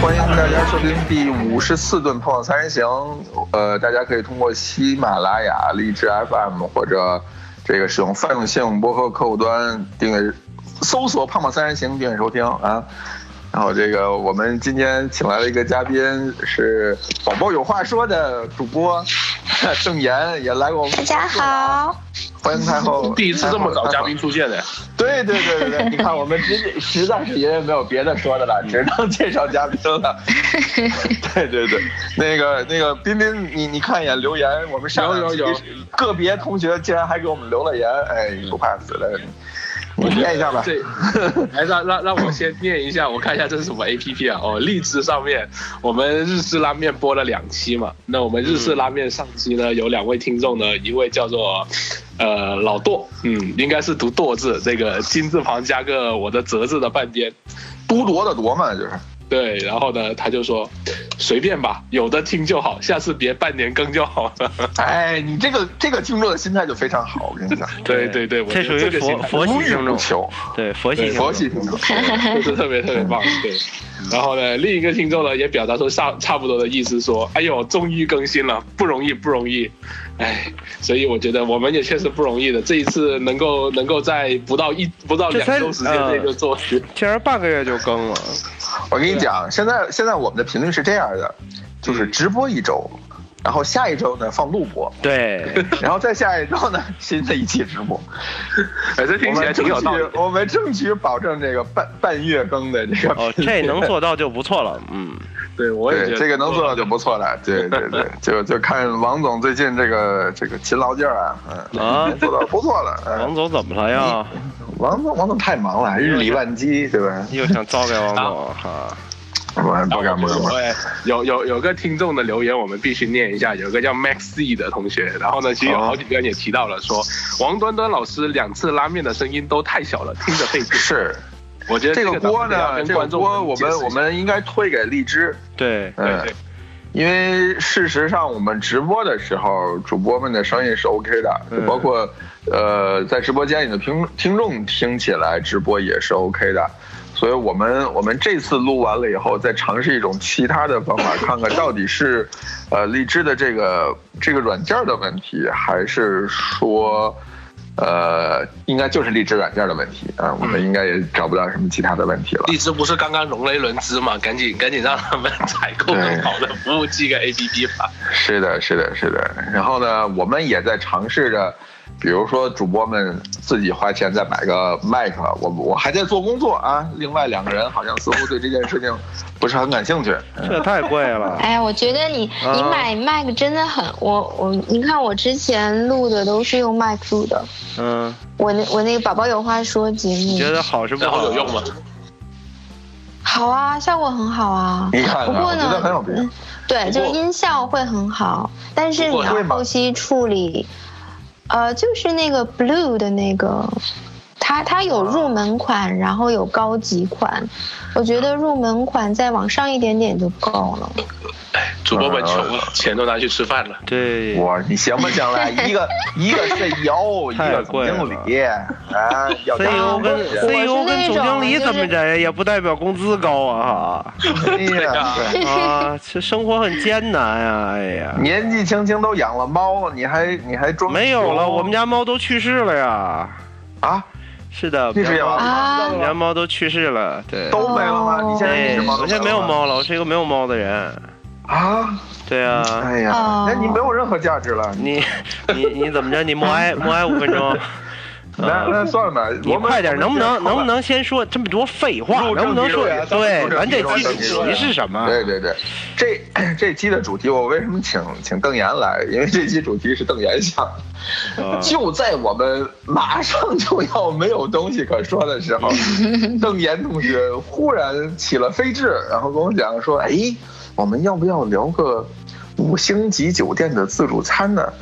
欢迎大家收听第五十四顿碰三人行。呃，大家可以通过喜马拉雅、荔枝 FM 或者这个使用泛用性播客客户端订阅搜索“胖胖三人行”订阅收听啊。然后这个我们今天请来了一个嘉宾，是宝宝有话说的主播郑岩，也来过我们。大家好，欢迎太后。第一次这么早嘉宾出现的。对对对对对，你看我们直接实在是因为没有别的说的了，只能介绍嘉宾了。对对对，那个那个彬彬，你你看一眼留言，我们上有有有个别同学竟然还给我们留了言，哎，不怕死的。你念一下吧。对，来让让让我先念一下，我看一下这是什么 A P P 啊？哦，荔枝上面我们日式拉面播了两期嘛。那我们日式拉面上期呢，有两位听众呢，一位叫做呃老舵，嗯，应该是读舵字，这个金字旁加个我的泽字的半边，都铎的铎嘛，就是。对，然后呢，他就说随便吧，有的听就好，下次别半年更就好了。哎，你这个这个听众的心态就非常好，我跟你讲。对 对对，这属于佛佛系听众，对佛系佛系听众，就是特别特别棒。对，然后呢，另一个听众呢也表达出差差不多的意思，说：“哎呦，终于更新了，不容易不容易。”哎，所以我觉得我们也确实不容易的，这一次能够能够在不到一不到两周时间内就做，竟然半个月就更了。我跟你讲，现在现在我们的频率是这样的，就是直播一周，然后下一周呢放录播，对，然后再下一周呢新的一期直播。哎，这听起来挺有道理。我们争取保证这个半半月更的这个。哦，这能做到就不错了。嗯，对，我也觉得这个能做到就不错了。对对对，就就看王总最近这个这个勤劳劲儿啊，嗯啊，做到不错了。王总怎么了呀？王总，王总太忙了，日理万机，对吧？又想糟改王总哈？不敢不敢不敢。有有有个听众的留言，我们必须念一下。有个叫 Max C 的同学，然后呢，其实有好几个人也提到了，说王端端老师两次拉面的声音都太小了，听着费劲。是，我觉得这个锅呢，这个锅我们我们应该推给荔枝。对，嗯，因为事实上我们直播的时候，主播们的声音是 OK 的，包括呃在直播间里的听听众听起来直播也是 OK 的。所以我们我们这次录完了以后，再尝试一种其他的方法，看看到底是，呃，荔枝的这个这个软件的问题，还是说，呃，应该就是荔枝软件的问题啊？我们应该也找不到什么其他的问题了。荔枝不是刚刚融了一轮资嘛？赶紧赶紧让他们 采购更好的服务器跟 APP 吧。是的，是的，是的。然后呢，我们也在尝试着。比如说，主播们自己花钱再买个麦克，我我还在做工作啊。另外两个人好像似乎对这件事情不是很感兴趣，这太贵了。哎呀，我觉得你你买麦克真的很，我我你看我之前录的都是用麦克录的。嗯，我那我那个宝宝有话说节目，你觉得好是不好？有用吗？好啊，效果很好啊。你看，不过呢，我觉得很有。对，就是音效会很好，但是你要后期处理。呃，就是那个 blue 的那个，它它有入门款，然后有高级款。我觉得入门款再往上一点点就够了。哎，主播们穷了，钱都拿去吃饭了。对，哇，你行不行了？一个 一个 CEO，一个总经理，啊，CEO 跟 CEO 跟总经理怎么着也不代表工资高啊！哎呀，啊，这生活很艰难呀！哎呀，年纪轻轻都养了猫，你还你还装没有了？我们家猫都去世了呀！啊？是的，去世了啊！我们家猫都去世了，对，都没了吗？你现在一只猫我现在没有猫了，我是一个没有猫的人。啊，对啊，哎呀，那你没有任何价值了。你你你怎么着？你默哀 默哀五分钟。那那算了吧，你快点，能不能能不能先说这么多废话？能不能说对？咱这期主题是什么？对对对，这这期的主题我为什么请请邓岩来？因为这期主题是邓岩想。就在我们马上就要没有东西可说的时候，邓岩同学忽然起了飞智，然后跟我讲说：“哎，我们要不要聊个五星级酒店的自助餐呢？”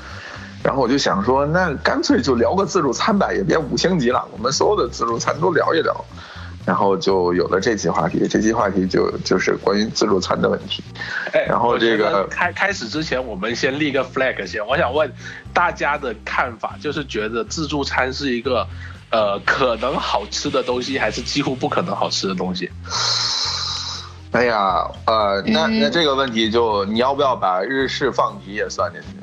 然后我就想说，那干脆就聊个自助餐吧，也别五星级了，我们所有的自助餐都聊一聊。然后就有了这期话题。这期话题就就是关于自助餐的问题。哎，然后这个开开始之前，我们先立个 flag 先。我想问大家的看法，就是觉得自助餐是一个呃可能好吃的东西，还是几乎不可能好吃的东西？哎呀，呃，那那这个问题就你要不要把日式放题也算进去？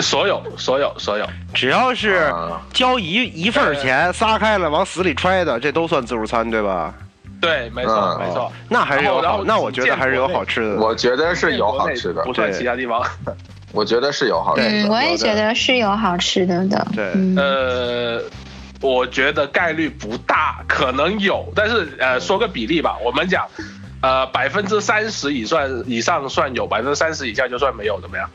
所有，所有，所有，只要是交一一份钱，撒开了往死里揣的，这都算自助餐，对吧？对，没错，没错。那还是有好，那我觉得还是有好吃的。我觉得是有好吃的，不算其他地方。我觉得是有好吃的。嗯，我也觉得是有好吃的的。对，呃，我觉得概率不大，可能有，但是呃，说个比例吧，我们讲。呃，百分之三十以算以上算有，百分之三十以下就算没有，怎么样？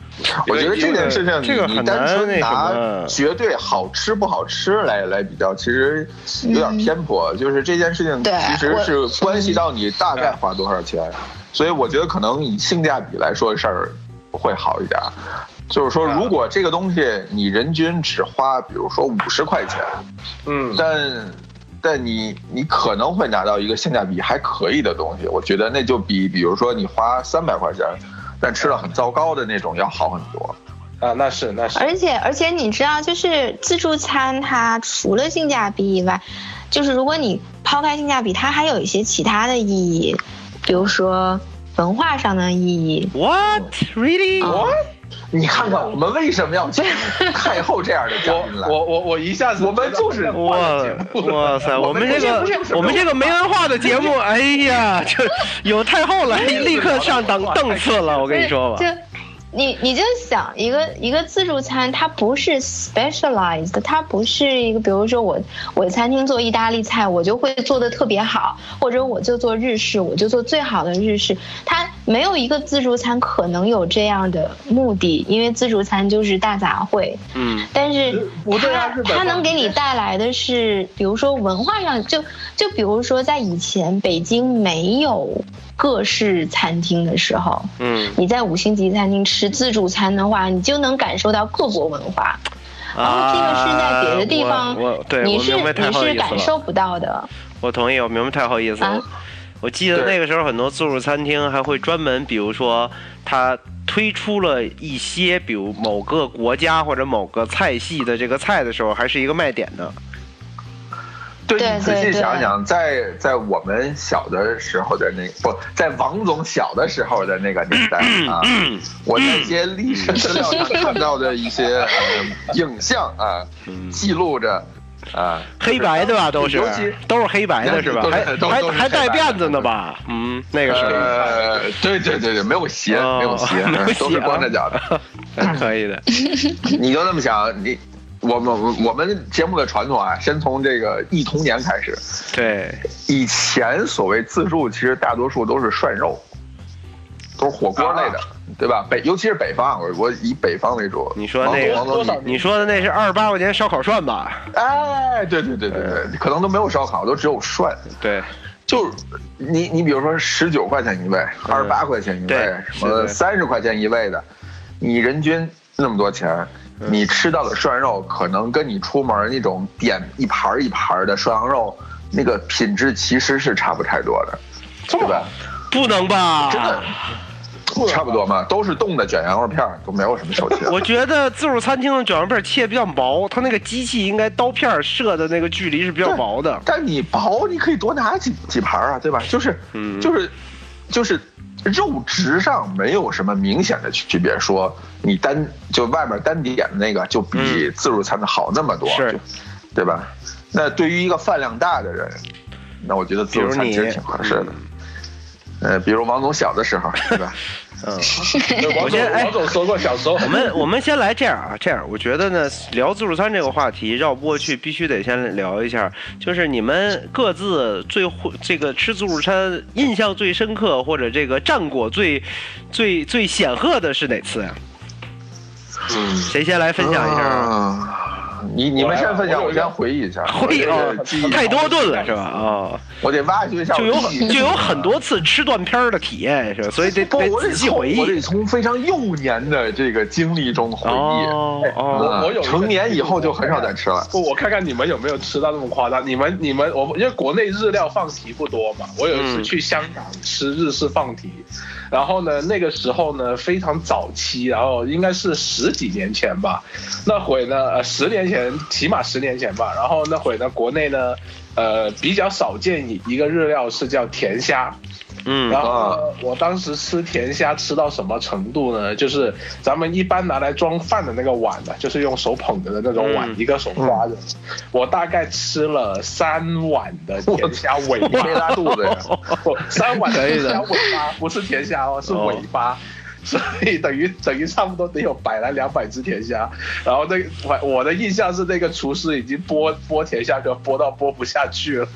我觉得这件事情，这个你单纯拿绝对好吃不好吃来来比较，其实有点偏颇。就是这件事情其实是关系到你大概花多少钱，所以我觉得可能以性价比来说事儿会好一点。就是说，如果这个东西你人均只花，比如说五十块钱，嗯，但。但你你可能会拿到一个性价比还可以的东西，我觉得那就比比如说你花三百块钱，但吃了很糟糕的那种要好很多。啊，那是那是。而且而且你知道，就是自助餐它除了性价比以外，就是如果你抛开性价比，它还有一些其他的意义，比如说文化上的意义。What really? What? 你看看我们为什么要请 太后这样的嘉宾来？我我我一下子，我们就是哇哇塞，我们这个我们这个没文化的节目，哎呀，这有太后来，立刻上档档次了，我跟你说吧。你你就想一个一个自助餐，它不是 specialized，它不是一个，比如说我我餐厅做意大利菜，我就会做的特别好，或者我就做日式，我就做最好的日式。它没有一个自助餐可能有这样的目的，因为自助餐就是大杂烩。嗯。但是它它能给你带来的是，比如说文化上，就就比如说在以前北京没有。各式餐厅的时候，嗯，你在五星级餐厅吃自助餐的话，你就能感受到各国文化。然后这个是在别的地方，你是你是感受不到的。我同意，我明白太好意思了。我记得那个时候很多自助餐厅还会专门，比如说他推出了一些，比如某个国家或者某个菜系的这个菜的时候，还是一个卖点的。对你仔细想想，在在我们小的时候的那不在王总小的时候的那个年代啊，我在一些历史资料上看到的一些 影像啊，记录着啊，黑白的吧都是，尤其都是黑白的是吧？还还还带辫子呢吧？嗯，那个是，对对对对，没有鞋，没有鞋，都是光着脚的，可以的。你就那么想你。我们我们节目的传统啊，先从这个忆童年开始。对，以前所谓自助，其实大多数都是涮肉，都是火锅类的，对吧？北尤其是北方，我我以北方为主。你说那个，你说的那是二十八块钱烧烤涮吧？哎，对对对对对，可能都没有烧烤，都只有涮。对，就你你比如说十九块钱一位，二十八块钱一位，什么三十块钱一位的，你人均那么多钱。你吃到的涮肉，可能跟你出门那种点一盘一盘的涮羊肉，那个品质其实是差不太多的，对吧？不能吧？真的，差不多嘛，都是冻的卷羊肉片，都没有什么手切。我觉得自助餐厅的卷羊肉片切比较薄，它那个机器应该刀片射的那个距离是比较薄的。但你薄，你可以多拿几几盘啊，对吧？就是，就是，就是。肉质上没有什么明显的区别，说你单就外面单点的那个就比自助餐的好那么多，是，对吧？那对于一个饭量大的人，那我觉得自助餐其实挺合适的。呃，比如王总小的时候，对吧？嗯，我先哎，王总说过小时候。我们我们先来这样啊，这样我觉得呢，聊自助餐这个话题绕不过去，必须得先聊一下，就是你们各自最这个吃自助餐印象最深刻或者这个战果最最最显赫的是哪次呀？嗯，谁先来分享一下？你你们先分享，我先回忆一下。回忆啊，太多顿了是吧？啊，我得挖掘一下。就有就有很多次吃断片的体验是吧？所以得得仔细回忆。我得从非常幼年的这个经历中回忆。哦我我有成年以后就很少再吃了。不，我看看你们有没有吃到那么夸张？你们你们我因为国内日料放题不多嘛，我有一次去香港吃日式放题。然后呢，那个时候呢非常早期，然后应该是十几年前吧，那会呢，呃，十年前，起码十年前吧。然后那会呢，国内呢，呃，比较少见一一个日料是叫甜虾。嗯，然后我当时吃甜虾吃到什么程度呢？就是咱们一般拿来装饭的那个碗呢，就是用手捧着的那种碗，一个手抓着。我大概吃了三碗的甜虾尾巴，没拉肚子呀？三碗的甜虾尾巴，不是甜虾哦，是尾巴。所以等于等于差不多得有百来两百只甜虾，然后那我我的印象是那个厨师已经剥剥甜虾壳剥到剥不下去了，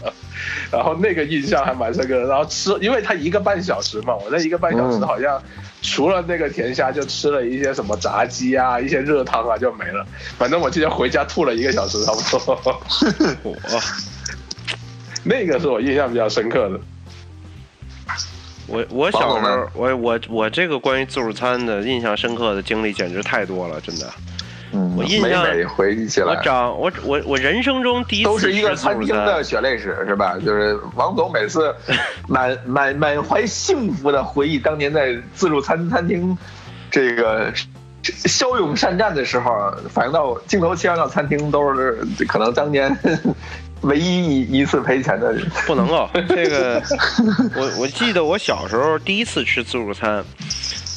然后那个印象还蛮深刻的。然后吃，因为他一个半小时嘛，我那一个半小时好像除了那个甜虾，就吃了一些什么炸鸡啊，一些热汤啊就没了。反正我记得回家吐了一个小时差不多。我那个是我印象比较深刻的。我我小时候，我我我这个关于自助餐的印象深刻的经历简直太多了，真的。嗯，我印象回忆起来，我长我我我人生中第一次都是一个餐厅的血泪史是吧？就是王总每次 满满满怀幸福的回忆当年在自助餐餐厅这个骁勇善战的时候，反映到镜头切换到餐厅都是可能当年。唯一一一次赔钱的人不能够。这个，我我记得我小时候第一次吃自助餐，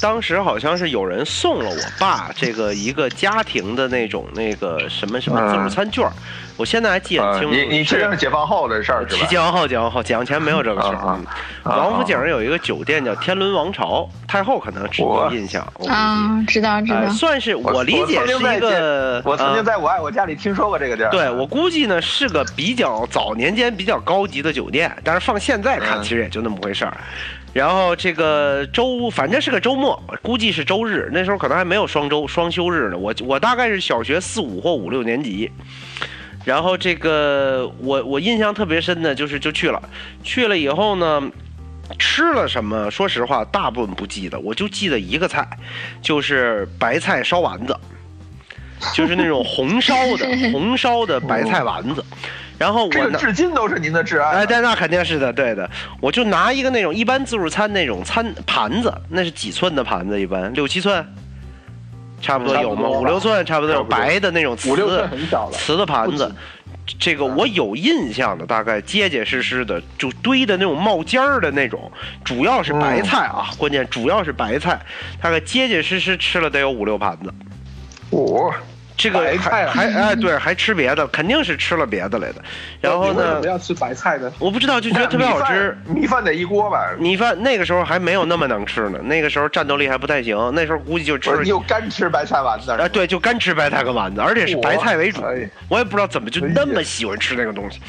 当时好像是有人送了我爸这个一个家庭的那种那个什么什么自助餐券我现在还记得很清楚。你你这是解放后的事儿是吧？解放后，解放后，解放前没有这个事儿。王府井有一个酒店叫天伦王朝，太后可能只有印象。啊，知道知道。算是我理解是一个。我曾经在我爱我家里听说过这个地儿。对我估计呢是个比较早年间比较高级的酒店，但是放现在看其实也就那么回事儿。然后这个周反正是个周末，估计是周日，那时候可能还没有双周双休日呢。我我大概是小学四五或五六年级。然后这个我我印象特别深的就是就去了，去了以后呢，吃了什么？说实话，大部分不记得，我就记得一个菜，就是白菜烧丸子，就是那种红烧的 红烧的白菜丸子。然后我至今都是您的挚爱。哎，对，那肯定是的，对的。我就拿一个那种一般自助餐那种餐盘子，那是几寸的盘子？一般六七寸。差不多有吗？五六寸，差不多有白的那种瓷瓷的盘子。这个我有印象的，大概结结实实的，就堆的那种冒尖儿的那种，主要是白菜啊，关键主要是白菜，大概结结实实吃了得有五六盘子。五。这个还 还哎对，还吃别的，肯定是吃了别的来的。然后呢？为什么要吃白菜呢？我不知道，就觉得特别好吃。米饭得一锅吧？米饭那个时候还没有那么能吃呢，那个时候战斗力还不太行。那时候估计就吃。就干吃白菜丸子。哎，对，就干吃白菜跟丸子，而且是白菜为主。我也不知道怎么就那么喜欢吃那个东西。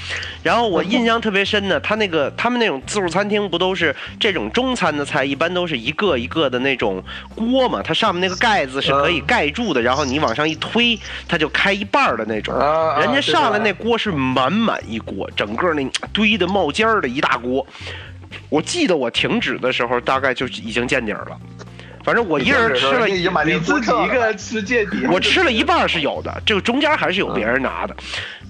然后我印象特别深的，他那个他们那种自助餐厅不都是这种中餐的菜，一般都是一个一个的那种锅嘛，它上面那个盖子是可以盖住的，然后你往上一推，它就开。一半的那种，人家上来那锅是满满一锅，整个那堆的冒尖儿的一大锅。我记得我停止的时候，大概就已经见底儿了。反正我一人吃了，你自己一个人 吃见底。我吃了一半是有的，这个中间还是有别人拿的。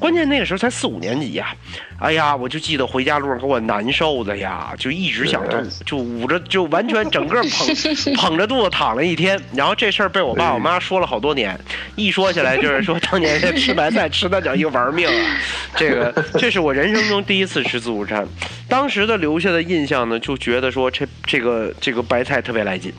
关键那个时候才四五年级呀，哎呀，我就记得回家路上给我难受的呀，就一直想吐，就捂着，就完全整个捧 捧着肚子躺了一天。然后这事儿被我爸我妈说了好多年，一说起来就是说当年 吃白菜吃的叫一个玩命啊。这个这是我人生中第一次吃自助餐，当时的留下的印象呢，就觉得说这这个这个白菜特别来劲。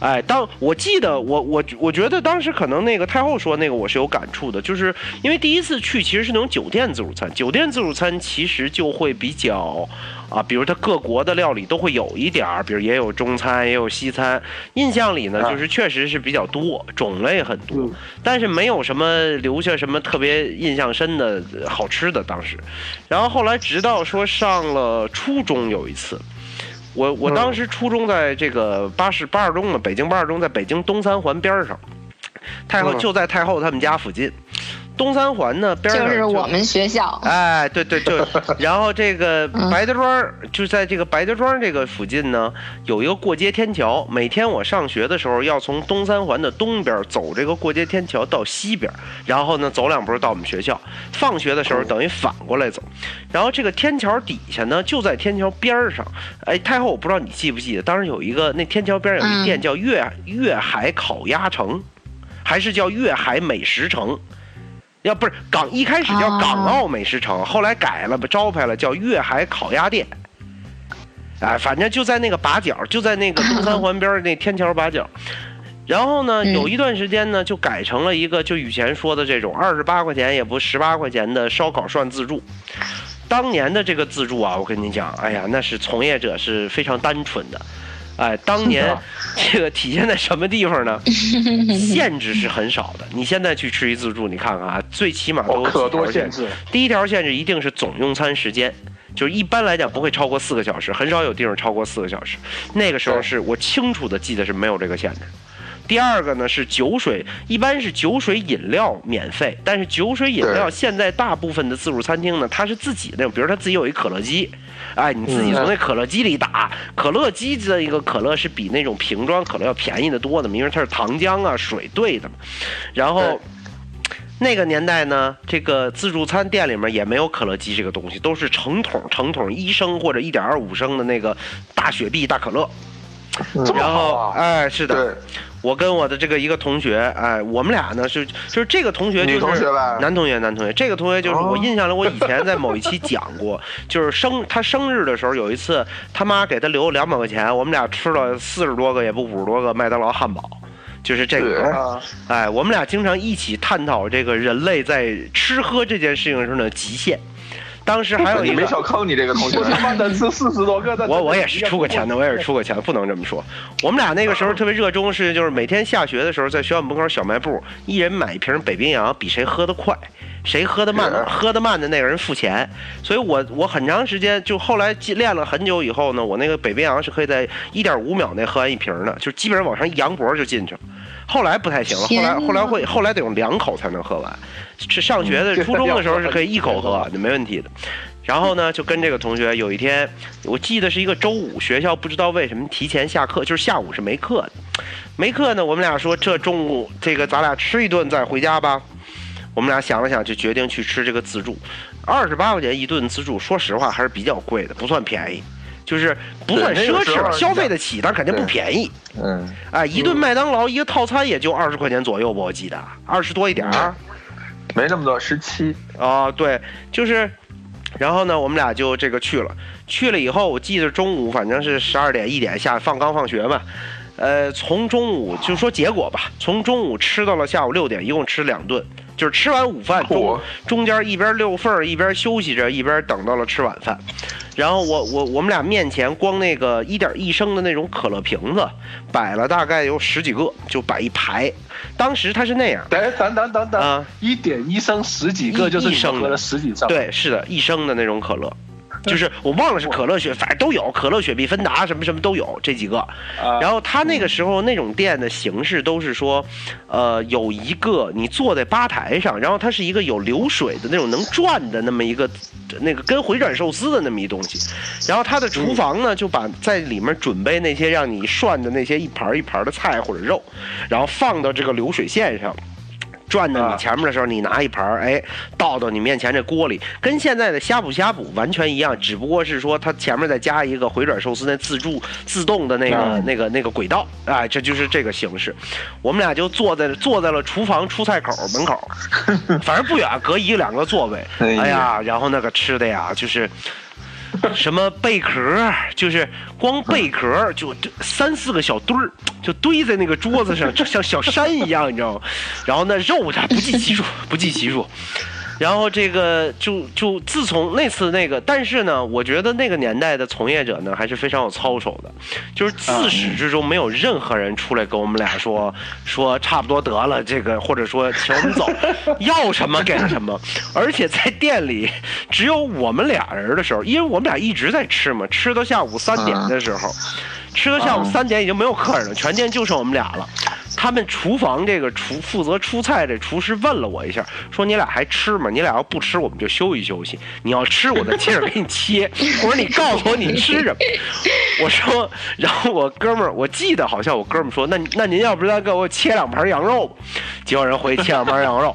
哎，当我记得我我我觉得当时可能那个太后说那个我是有感触的，就是因为第一次去其实是那种酒店自助餐，酒店自助餐其实就会比较啊，比如它各国的料理都会有一点儿，比如也有中餐也有西餐，印象里呢就是确实是比较多，种类很多，但是没有什么留下什么特别印象深的好吃的当时，然后后来直到说上了初中有一次。我我当时初中在这个八十八二中嘛，北京八二中，在北京东三环边上，太后就在太后他们家附近。东三环呢边上就是我们学校。哎，对对就，然后这个白家庄就在这个白家庄这个附近呢，有一个过街天桥。每天我上学的时候，要从东三环的东边走这个过街天桥到西边，然后呢走两步到我们学校。放学的时候等于反过来走。然后这个天桥底下呢，就在天桥边上。哎，太后，我不知道你记不记得，当时有一个那天桥边有一店叫粤粤海烤鸭城，还是叫粤海美食城？要不是港一开始叫港澳美食城，后来改了招牌了，叫粤海烤鸭店。哎，反正就在那个把角，就在那个东三环边那天桥把角。然后呢，有一段时间呢，就改成了一个就以前说的这种二十八块钱也不十八块钱的烧烤涮自助。当年的这个自助啊，我跟你讲，哎呀，那是从业者是非常单纯的。哎，当年这个体现在什么地方呢？限制是很少的。你现在去吃一自助，你看看啊，最起码都有可多限制。第一条限制一定是总用餐时间，就是一般来讲不会超过四个小时，很少有地方超过四个小时。那个时候是我清楚的记得是没有这个限制。第二个呢是酒水，一般是酒水饮料免费，但是酒水饮料现在大部分的自助餐厅呢，它是自己那种，比如他自己有一可乐机。哎，你自己从那可乐机里打，可乐机的一个可乐是比那种瓶装可乐要便宜的多的，因为它是糖浆啊水兑的嘛。然后那个年代呢，这个自助餐店里面也没有可乐机这个东西，都是成桶成桶一升或者一点二五升的那个大雪碧大可乐。然后哎，是的。我跟我的这个一个同学，哎，我们俩呢是就是这个同学就是男同学，男同学，这个同学就是我印象里我以前在某一期 讲过，就是生他生日的时候有一次他妈给他留两百块钱，我们俩吃了四十多个也不五十多个麦当劳汉堡，就是这个，哎，我们俩经常一起探讨这个人类在吃喝这件事情上的极限。当时还有 一个没少坑你这个同学，他妈能吃四十多个的。我我也是出过钱的，我也是出过钱，不能这么说。我们俩那个时候特别热衷是，就是每天下学的时候，在学校门口小卖部，一人买一瓶北冰洋，比谁喝得快，谁喝得慢，喝得慢的那个人付钱。所以我我很长时间就后来练了很久以后呢，我那个北冰洋是可以在一点五秒内喝完一瓶的，就基本上往上一扬脖就进去了。后来不太行了，后来后来会后来得用两口才能喝完。是上学的初中的时候是可以一口喝，就没问题的。然后呢，就跟这个同学有一天，我记得是一个周五，学校不知道为什么提前下课，就是下午是没课的。没课呢，我们俩说这中午这个咱俩吃一顿再回家吧。我们俩想了想，就决定去吃这个自助，二十八块钱一顿自助，说实话还是比较贵的，不算便宜。就是不算奢侈，消费得起，但肯定不便宜。嗯，哎，一顿麦当劳一个套餐也就二十块钱左右吧，我记得二十多一点儿，没那么多，十七。啊，对，就是，然后呢，我们俩就这个去了，去了以后，我记得中午反正是十二点一点下放刚放学嘛，呃，从中午就说结果吧，从中午吃到了下午六点，一共吃两顿。就是吃完午饭中中间一边溜缝儿一边休息着一边等到了吃晚饭，然后我我我们俩面前光那个一点一升的那种可乐瓶子摆了大概有十几个，就摆一排。当时他是那样，等等等等等啊，一点一升十几个就是一升的。十几升，对，是的，一升的那种可乐。就是我忘了是可乐雪，反正都有可乐雪碧芬达什么什么都有这几个。然后他那个时候那种店的形式都是说，呃，有一个你坐在吧台上，然后它是一个有流水的那种能转的那么一个，那个跟回转寿司的那么一东西。然后他的厨房呢就把在里面准备那些让你涮的那些一盘一盘的菜或者肉，然后放到这个流水线上。转到你前面的时候，你拿一盘儿，哎，倒到你面前这锅里，跟现在的呷哺呷哺完全一样，只不过是说它前面再加一个回转寿司那自助自动的那个那个那个轨道，哎，这就是这个形式。我们俩就坐在坐在了厨房出菜口门口，反正不远，隔一两个座位。哎呀，然后那个吃的呀，就是。什么贝壳，就是光贝壳就三四个小堆儿，就堆在那个桌子上，就像小山一样，你知道吗？然后那肉它不计其数，不计其数。然后这个就就自从那次那个，但是呢，我觉得那个年代的从业者呢还是非常有操守的，就是自始至终没有任何人出来跟我们俩说 说差不多得了这个，或者说请我们走，要什么给什么。而且在店里只有我们俩人的时候，因为我们俩一直在吃嘛，吃到下午三点的时候，吃到下午三点已经没有客人了，全店就剩我们俩了。他们厨房这个厨负责出菜的厨师问了我一下，说你俩还吃吗？你俩要不吃，我们就休息休息。你要吃，我再接着给你切。我说你告诉我你吃什么？我说，然后我哥们儿，我记得好像我哥们儿说，那那您要不再给我切两盘羊肉？结果人回去切两盘羊肉。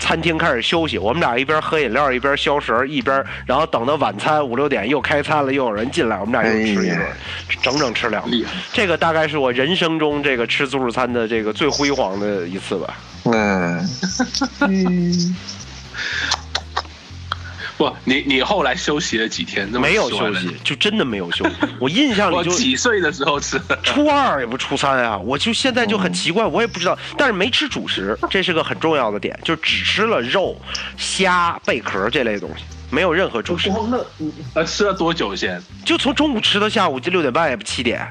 餐厅开始休息，我们俩一边喝饮料一边消食，一边然后等到晚餐五六点又开餐了，又有人进来，我们俩又吃一顿，整整吃两顿。这个大概是我人生中这个吃自助餐的这个最辉煌的一次吧。嗯嗯。不，你你后来休息了几天？没有休息，就真的没有休息。我印象里 就几岁的时候吃，初二也不初三啊。我就现在就很奇怪，我也不知道，但是没吃主食，这是个很重要的点，就只吃了肉、虾、贝壳这类东西，没有任何主食。那呃，吃了多久先？就从中午吃到下午，就六点半也不七点。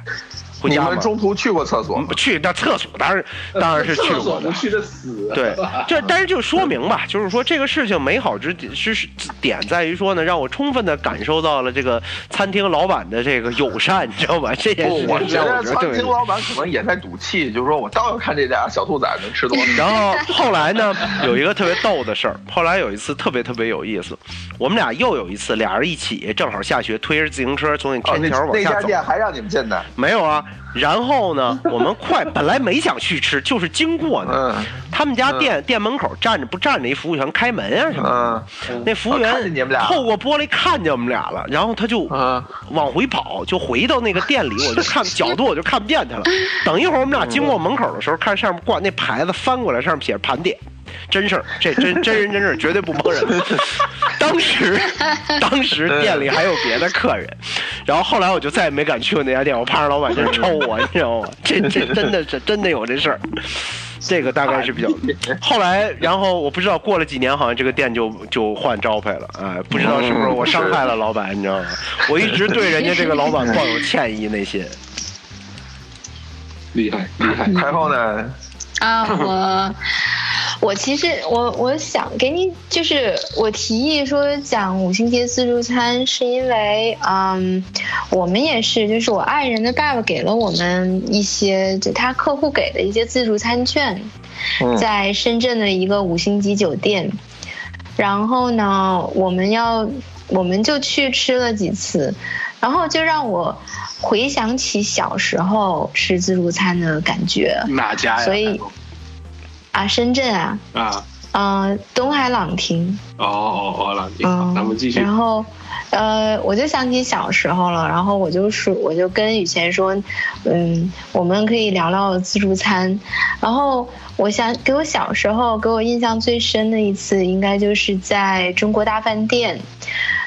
你们中途去过厕所？去那厕所当然当然是去过的。去的死。对，这但是就说明吧，就是说这个事情美好之是点在于说呢，让我充分的感受到了这个餐厅老板的这个友善，你知道吧？这件事我觉得餐厅老板可能也在赌气，就是说我倒要看这俩小兔崽能吃多少。然后后来呢，有一个特别逗的事儿，后来有一次特别特别有意思，我们俩又有一次俩人一起正好下学，推着自行车从那天桥往下走。那家店还让你们进的？没有啊。然后呢，我们快本来没想去吃，就是经过呢。他们家店店门口站着不站着一服务员开门啊什么？那服务员透过玻璃看见我们俩了，然后他就往回跑，就回到那个店里，我就看角度我就看不见他了。等一会儿我们俩经过门口的时候，看上面挂那牌子，翻过来上面写着盘点。真事儿，这真真人真事儿，绝对不蒙人。当时，当时店里还有别的客人，然后后来我就再也没敢去过那家店，我怕让老板真抽我，你知道吗？这这真的是真的有这事儿。这个大概是比较。后来，然后我不知道过了几年，好像这个店就就换招牌了，哎，不知道是不是我伤害了老板，你知道吗？我一直对人家这个老板抱有歉意，内心。厉害厉害，然后呢？啊，我。我其实我我想给你，就是我提议说讲五星级自助餐，是因为嗯，我们也是，就是我爱人的爸爸给了我们一些，就他客户给的一些自助餐券，在深圳的一个五星级酒店，然后呢，我们要我们就去吃了几次，然后就让我回想起小时候吃自助餐的感觉。哪家呀？所以。啊，深圳啊，啊，嗯，东海朗廷。哦哦哦，朗廷，嗯，咱们继续。然后，呃，我就想起小时候了，然后我就说，我就跟雨贤说，嗯，我们可以聊聊自助餐。然后，我想给我小时候给我印象最深的一次，应该就是在中国大饭店。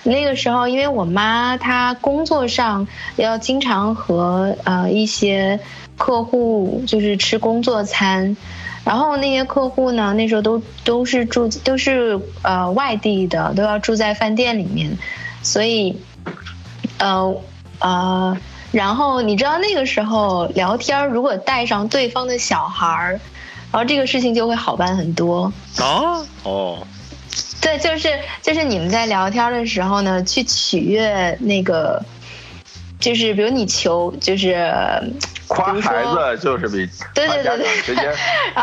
那个时候，因为我妈她工作上要经常和呃一些客户就是吃工作餐。然后那些客户呢，那时候都都是住都是呃外地的，都要住在饭店里面，所以，呃呃，然后你知道那个时候聊天如果带上对方的小孩儿，然后这个事情就会好办很多。啊哦，对，就是就是你们在聊天的时候呢，去取悦那个。就是比如你求，就是夸孩子，就是比对对对对，直接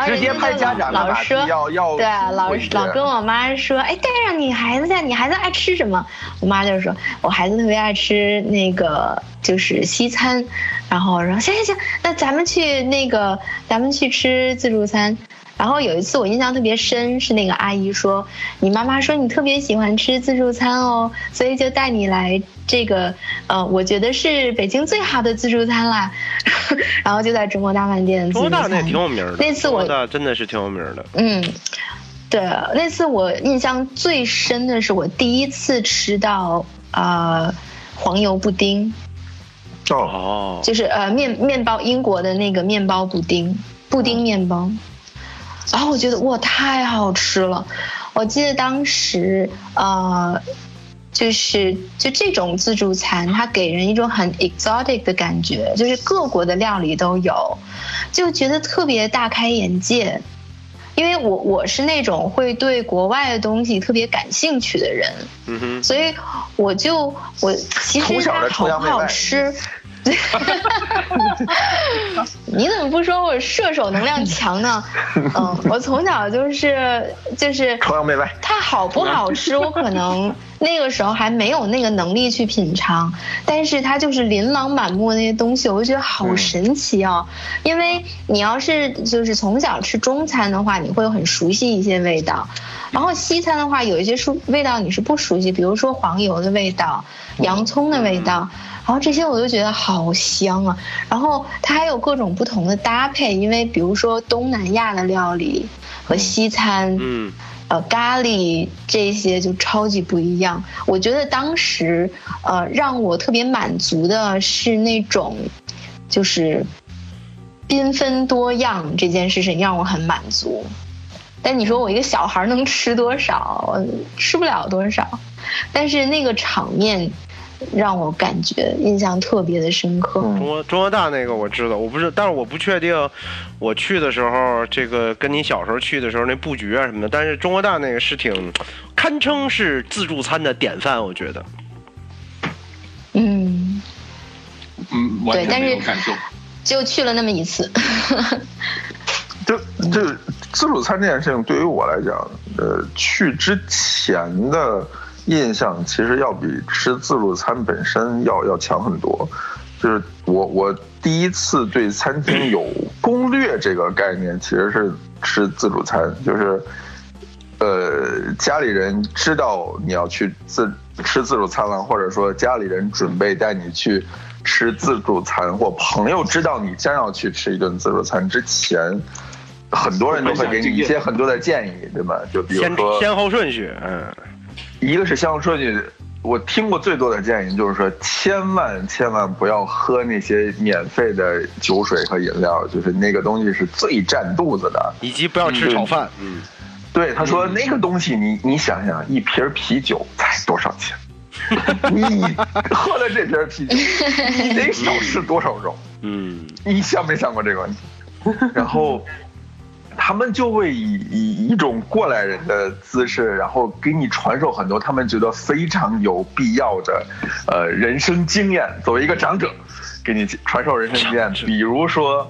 直接拍家长老说要要对啊，老老跟我妈说，哎，带上你孩子去，你孩子爱吃什么？我妈就说，我孩子特别爱吃那个就是西餐，然后说行行行，那咱们去那个咱们去吃自助餐。然后有一次我印象特别深，是那个阿姨说，你妈妈说你特别喜欢吃自助餐哦，所以就带你来这个，呃，我觉得是北京最好的自助餐啦。然后就在中国大饭店。中国大那挺有名的。那次我真的是挺有名的。嗯，对，那次我印象最深的是我第一次吃到呃黄油布丁。哦。就是呃面面包，英国的那个面包布丁，布丁面包。然后我觉得哇，太好吃了！我记得当时，呃，就是就这种自助餐，它给人一种很 exotic 的感觉，就是各国的料理都有，就觉得特别大开眼界。因为我我是那种会对国外的东西特别感兴趣的人，嗯哼，所以我就我其实它好不好吃。你怎么不说我射手能量强呢？嗯，我从小就是就是崇洋媚外。它好不好吃，我可能那个时候还没有那个能力去品尝，但是它就是琳琅满目那些东西，我就觉得好神奇哦。因为你要是就是从小吃中餐的话，你会很熟悉一些味道，然后西餐的话有一些熟味道你是不熟悉，比如说黄油的味道、洋葱的味道。然后这些我都觉得好香啊，然后它还有各种不同的搭配，因为比如说东南亚的料理和西餐，嗯，呃，咖喱这些就超级不一样。我觉得当时呃让我特别满足的是那种，就是缤纷多样这件事情让我很满足。但你说我一个小孩能吃多少？吃不了多少，但是那个场面。让我感觉印象特别的深刻。中国中国大那个我知道，我不是，但是我不确定，我去的时候，这个跟你小时候去的时候那布局啊什么的。但是中国大那个是挺，堪称是自助餐的典范，我觉得。嗯。嗯，对，但是就去了那么一次。就就自助餐这件事情，对于我来讲，呃，去之前的。印象其实要比吃自助餐本身要要强很多，就是我我第一次对餐厅有攻略这个概念，其实是吃自助餐，就是，呃，家里人知道你要去自吃自助餐了，或者说家里人准备带你去吃自助餐，或朋友知道你将要去吃一顿自助餐之前，很多人都会给你一些很多的建议，对吧？就比如说先后顺序，嗯。一个是相互说句，我听过最多的建议就是说，千万千万不要喝那些免费的酒水和饮料，就是那个东西是最占肚子的。以及不要吃炒饭。嗯，对，他说那个东西，你你想想，一瓶啤酒才多少钱？你喝了这瓶啤酒，你得少吃多少肉？嗯，你想没想过这个问题？然后。他们就会以以一种过来人的姿势，然后给你传授很多他们觉得非常有必要的，呃，人生经验。作为一个长者，给你传授人生经验，比如说，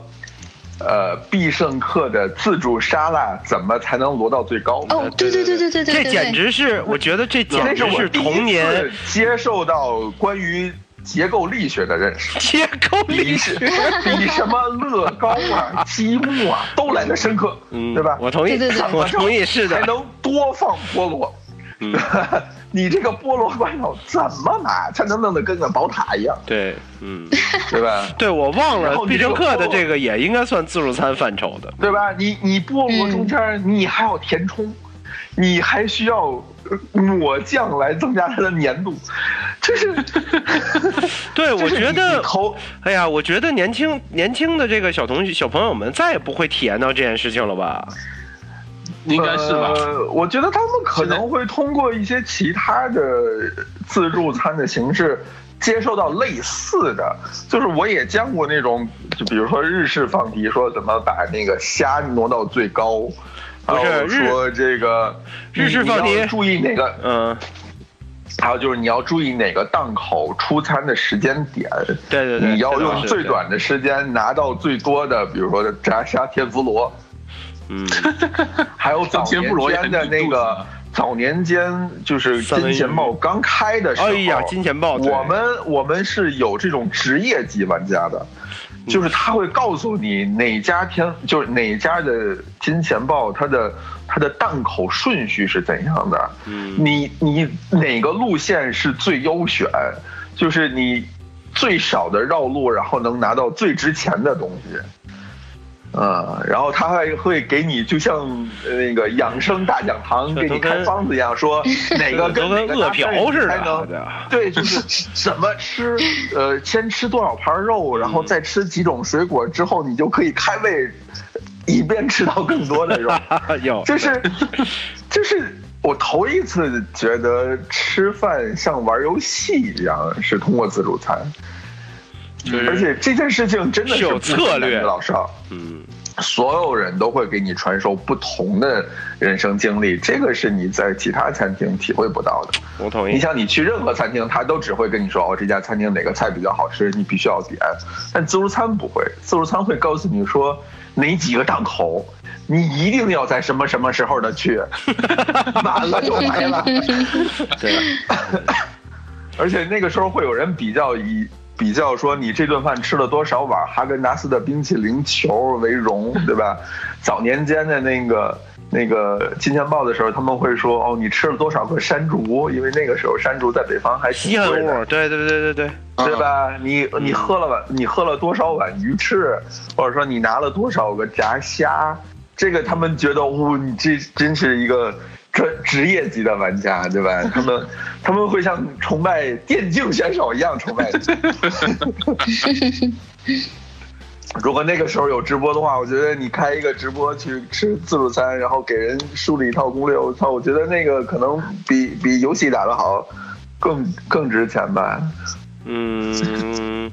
呃，必胜客的自助沙拉怎么才能摞到最高？哦，对对对对对对，这简直是，我觉得这简直是童年接受到关于。结构力学的认识，结构力学。比什么乐高啊、积木啊都来的深刻，嗯，对吧？我同意，我同意，是的，还能多放菠萝，嗯，你这个菠萝罐头怎么买才能弄得跟个宝塔一样？对，嗯，对吧？对，我忘了必胜客的这个也应该算自助餐范畴的，对吧？你你菠萝中间你还要填充，你还需要。抹酱来增加它的粘度，就是，对，我觉得头，哎呀，我觉得年轻年轻的这个小同学小朋友们再也不会体验到这件事情了吧？应该是吧？我觉得他们可能会通过一些其他的自助餐的形式接受到类似的，就是我也见过那种，就比如说日式放题，说怎么把那个虾挪到最高。不是说这个日式放题，注意哪个？嗯，还有就是你要注意哪个档口出餐的时间点。对对对，你要用最短的时间拿到最多的，比如说炸虾天妇罗。嗯，还有早年间的那个早年间就是金钱豹刚开的时候，哎呀，金钱豹，我们我们是有这种职业级玩家的。就是他会告诉你哪家天，就是哪家的金钱豹，它的它的档口顺序是怎样的？嗯，你你哪个路线是最优选？就是你最少的绕路，然后能拿到最值钱的东西。嗯，然后他还会给你，就像那个养生大讲堂给你开方子一样，说 哪个跟哪个饿殍似的，对，就是怎么吃，呃，先吃多少盘肉，然后再吃几种水果之后，你就可以开胃，以便吃到更多的肉。有，就是就是我头一次觉得吃饭像玩游戏一样，是通过自助餐。而且这件事情真的是有策略，老少，嗯，所有人都会给你传授不同的人生经历，这个是你在其他餐厅体会不到的。我同意。你想你去任何餐厅，他都只会跟你说哦，这家餐厅哪个菜比较好吃，你必须要点。但自助餐不会，自助餐会告诉你说哪几个档口，你一定要在什么什么时候的去，满了就没了。对。而且那个时候会有人比较以。比较说你这顿饭吃了多少碗哈根达斯的冰淇淋球为荣，对吧？早年间的那个那个金钱豹的时候，他们会说哦，你吃了多少个山竹？因为那个时候山竹在北方还挺贵的。对对对对对，对吧？你你喝了碗，你喝了多少碗鱼翅？或者说你拿了多少个炸虾？这个他们觉得，哦，你这真是一个。专职业级的玩家，对吧？他们 他们会像崇拜电竞选手一样崇拜。如果那个时候有直播的话，我觉得你开一个直播去吃自助餐，然后给人梳理一套攻略，我操，我觉得那个可能比比游戏打得好更更值钱吧。嗯，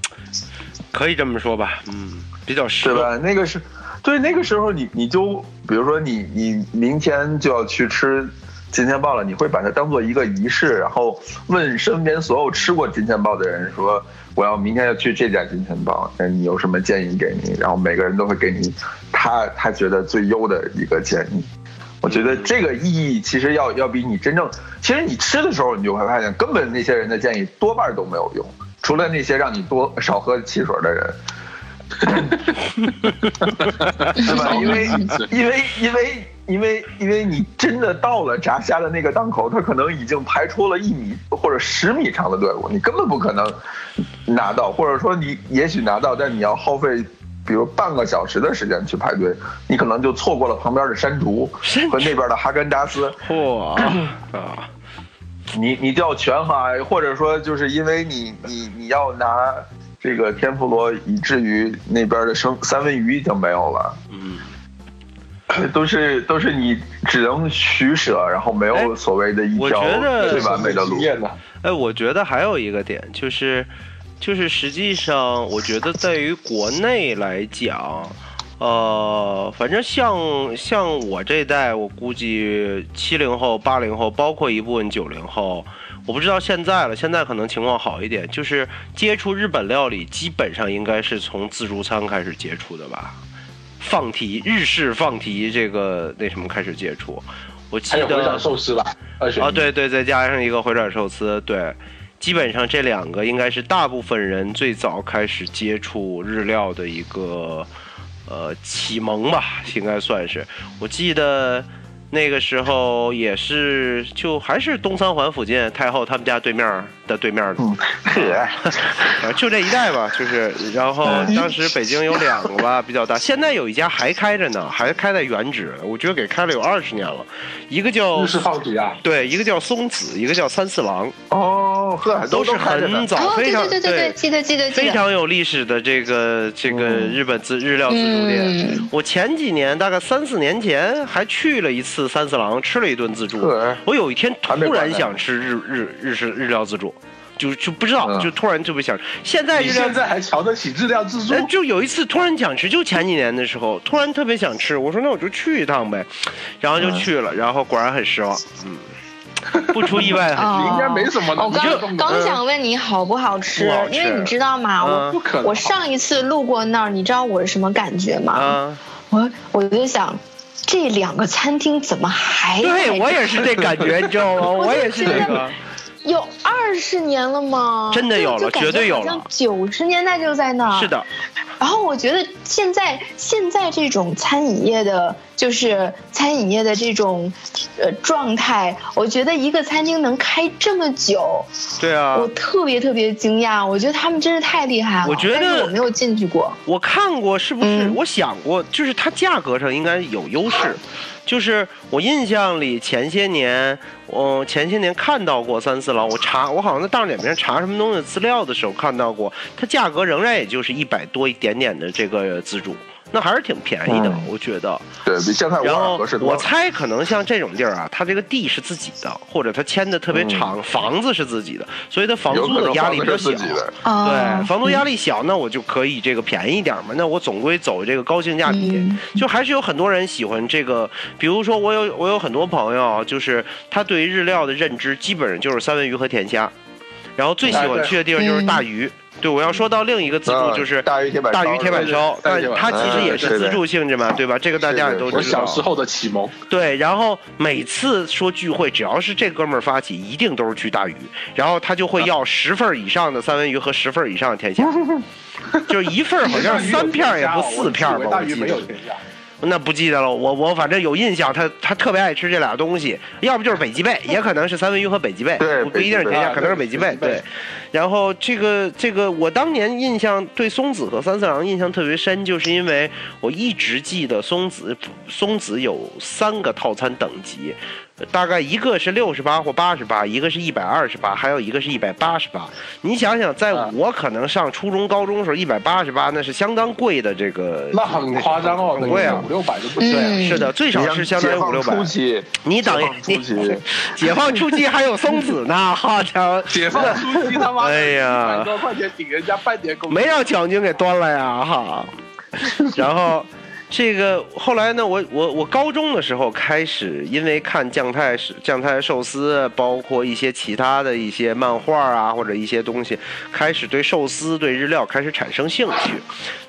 可以这么说吧。嗯，比较是吧？那个是。所以，那个时候你你就比如说你你明天就要去吃金钱豹了，你会把它当做一个仪式，然后问身边所有吃过金钱豹的人说，我要明天要去这家金钱豹，那你有什么建议给你？然后每个人都会给你他他觉得最优的一个建议。我觉得这个意义其实要要比你真正，其实你吃的时候你就会发现，根本那些人的建议多半都没有用，除了那些让你多少喝汽水的人。对吧？因为因为因为因为因为你真的到了炸虾的那个档口，他可能已经排出了一米或者十米长的队伍，你根本不可能拿到，或者说你也许拿到，但你要耗费比如半个小时的时间去排队，你可能就错过了旁边的山竹和那边的哈根达斯。哇啊！你你叫全哈，或者说就是因为你你你要拿。这个天妇罗以至于那边的生三文鱼已经没有了，嗯，都是都是你只能取舍，然后没有所谓的一条最完美的路。哎，我觉得还有一个点就是，就是实际上我觉得在于国内来讲，呃，反正像像我这代，我估计七零后、八零后，包括一部分九零后。我不知道现在了，现在可能情况好一点，就是接触日本料理，基本上应该是从自助餐开始接触的吧，放题日式放题这个那什么开始接触，我记得回转寿司吧，啊对对，再加上一个回转寿司，对，基本上这两个应该是大部分人最早开始接触日料的一个呃启蒙吧，应该算是，我记得。那个时候也是，就还是东三环附近太后他们家对面的对面的，可 就这一带吧，就是。然后当时北京有两个吧，比较大。现在有一家还开着呢，还开在原址，我觉得给开了有二十年了。一个叫日式放题啊，对，一个叫松子，一个叫三四郎。哦，呵，都是很早，非常对对对对，记得记得非常有历史的这个这个日本自日料自助店。我前几年大概三四年前还去了一次。次三四郎吃了一顿自助，我有一天突然想吃日日日式日料自助，就就不知道，就突然特别想。现在现在还瞧得起日料自助？就有一次突然想吃，就前几年的时候，突然特别想吃，我说那我就去一趟呗，然后就去了，然后果然很失望，嗯，不出意外，应该没什么。我刚刚想问你好不好吃，因为你知道吗？我我上一次路过那儿，你知道我是什么感觉吗？我我就想。这两个餐厅怎么还？对我也是这感觉，你知道吗？我也是这个。有二十年了吗？真的有了，绝对有了。九十年代就在那。是的。然后我觉得现在现在这种餐饮业的，就是餐饮业的这种呃状态，我觉得一个餐厅能开这么久，对啊，我特别特别惊讶。我觉得他们真是太厉害了。我觉得我没有进去过，我看过，是不是？我想过，就是它价格上应该有优势。就是我印象里前些年，我前些年看到过三四郎，我查我好像在大众点评查什么东西资料的时候看到过，它价格仍然也就是一百多一点点的这个自主。那还是挺便宜的，我觉得。对比酱菜五二合适我猜可能像这种地儿啊，它这个地是自己的，或者它签的特别长，房子是自己的，所以它房租的压力比较小。对，房租压力小，那我就可以这个便宜一点嘛。那我总归走这个高性价比，就还是有很多人喜欢这个。比如说，我有我有很多朋友，就是他对于日料的认知基本上就是三文鱼和甜虾，然后最喜欢去的地方就是大鱼。对，我要说到另一个自助，就是大鱼铁板烧，但它其实也是自助性质嘛，对吧？这个大家也都知道。我小时候的启蒙。对，然后每次说聚会，只要是这哥们儿发起，一定都是去大鱼，然后他就会要十份以上的三文鱼和十份以上的甜虾，就是一份好像三片也不四片吧？大鱼没有甜虾。那不记得了，我我反正有印象，他他特别爱吃这俩东西，要不就是北极贝，也可能是三文鱼和北极贝，不不一定是甜虾，可能是北极贝。对，然后这个这个，我当年印象对松子和三色狼印象特别深，就是因为我一直记得松子松子有三个套餐等级。大概一个是六十八或八十八，一个是一百二十八，还有一个是一百八十八。你想想，在我可能上初中、高中的时候，一百八十八那是相当贵的这个。那很夸张哦，很贵啊，五六百就不对。是的，最少是相当于五六百。你等你解放初期还有松子呢，好家伙！解放初期他妈哎呀，一百多块钱顶人家半年工资，没让奖金给端了呀哈。然后。这个后来呢，我我我高中的时候开始，因为看酱太酱太寿司，包括一些其他的一些漫画啊，或者一些东西，开始对寿司、对日料开始产生兴趣。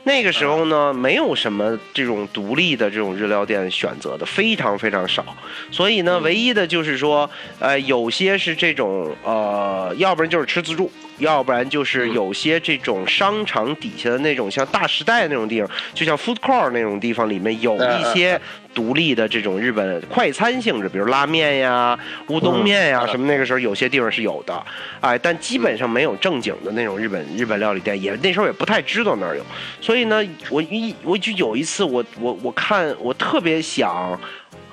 那个时候呢，没有什么这种独立的这种日料店选择的，非常非常少。所以呢，唯一的就是说，呃，有些是这种呃，要不然就是吃自助。要不然就是有些这种商场底下的那种像大时代那种地方，就像 food court 那种地方，里面有一些独立的这种日本快餐性质，比如拉面呀、乌冬面呀什么。那个时候有些地方是有的，哎，但基本上没有正经的那种日本日本料理店，也那时候也不太知道那儿有。所以呢，我一我就有一次，我我我看我特别想。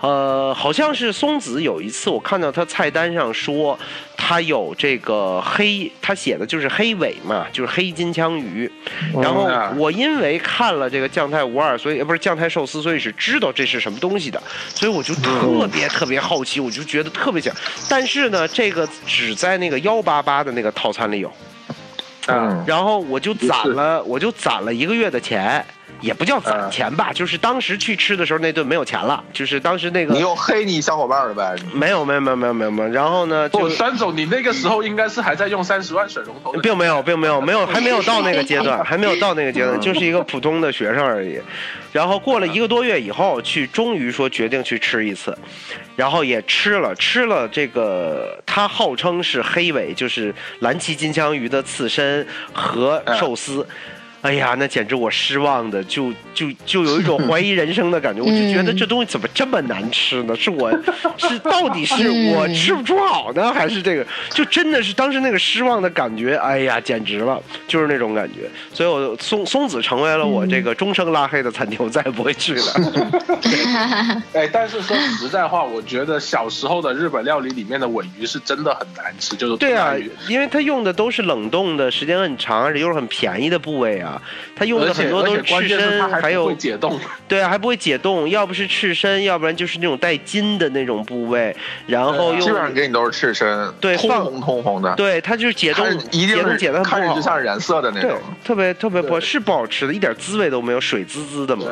呃，好像是松子有一次，我看到他菜单上说他有这个黑，他写的就是黑尾嘛，就是黑金枪鱼。然后我因为看了这个酱太无二，所以不是酱太寿司，所以是知道这是什么东西的，所以我就特别特别好奇，我就觉得特别想。但是呢，这个只在那个幺八八的那个套餐里有。嗯。然后我就攒了，我就攒了一个月的钱。也不叫攒钱吧，就是当时去吃的时候那顿没有钱了，就是当时那个你又黑你小伙伴了呗？没有没有没有没有没有没有。然后呢？就三总，你那个时候应该是还在用三十万水龙头，并没有并没有没有还没有到那个阶段，还没有到那个阶段，就是一个普通的学生而已。然后过了一个多月以后，去终于说决定去吃一次，然后也吃了吃了这个，它号称是黑尾，就是蓝鳍金枪鱼的刺身和寿司。哎呀，那简直我失望的，就就就有一种 怀疑人生的感觉。我就觉得这东西怎么这么难吃呢？是我 是到底是我吃不出好呢，还是这个？就真的是当时那个失望的感觉。哎呀，简直了，就是那种感觉。所以我松松子成为了我这个终生拉黑的餐厅，我再也不会去了。哎，但是说实在话，我觉得小时候的日本料理里面的尾鱼是真的很难吃，就是对啊，因为它用的都是冷冻的，时间很长，而且又是很便宜的部位啊。它用的很多都是赤身，还有解冻，对啊，还不会解冻。要不是赤身，要不然就是那种带筋的那种部位。然后基本上给你都是赤身，对，通红通红的。对，它就是解冻，解冻解的看着就像染色的那种，特别特别不是不好吃的，一点滋味都没有，水滋滋的嘛。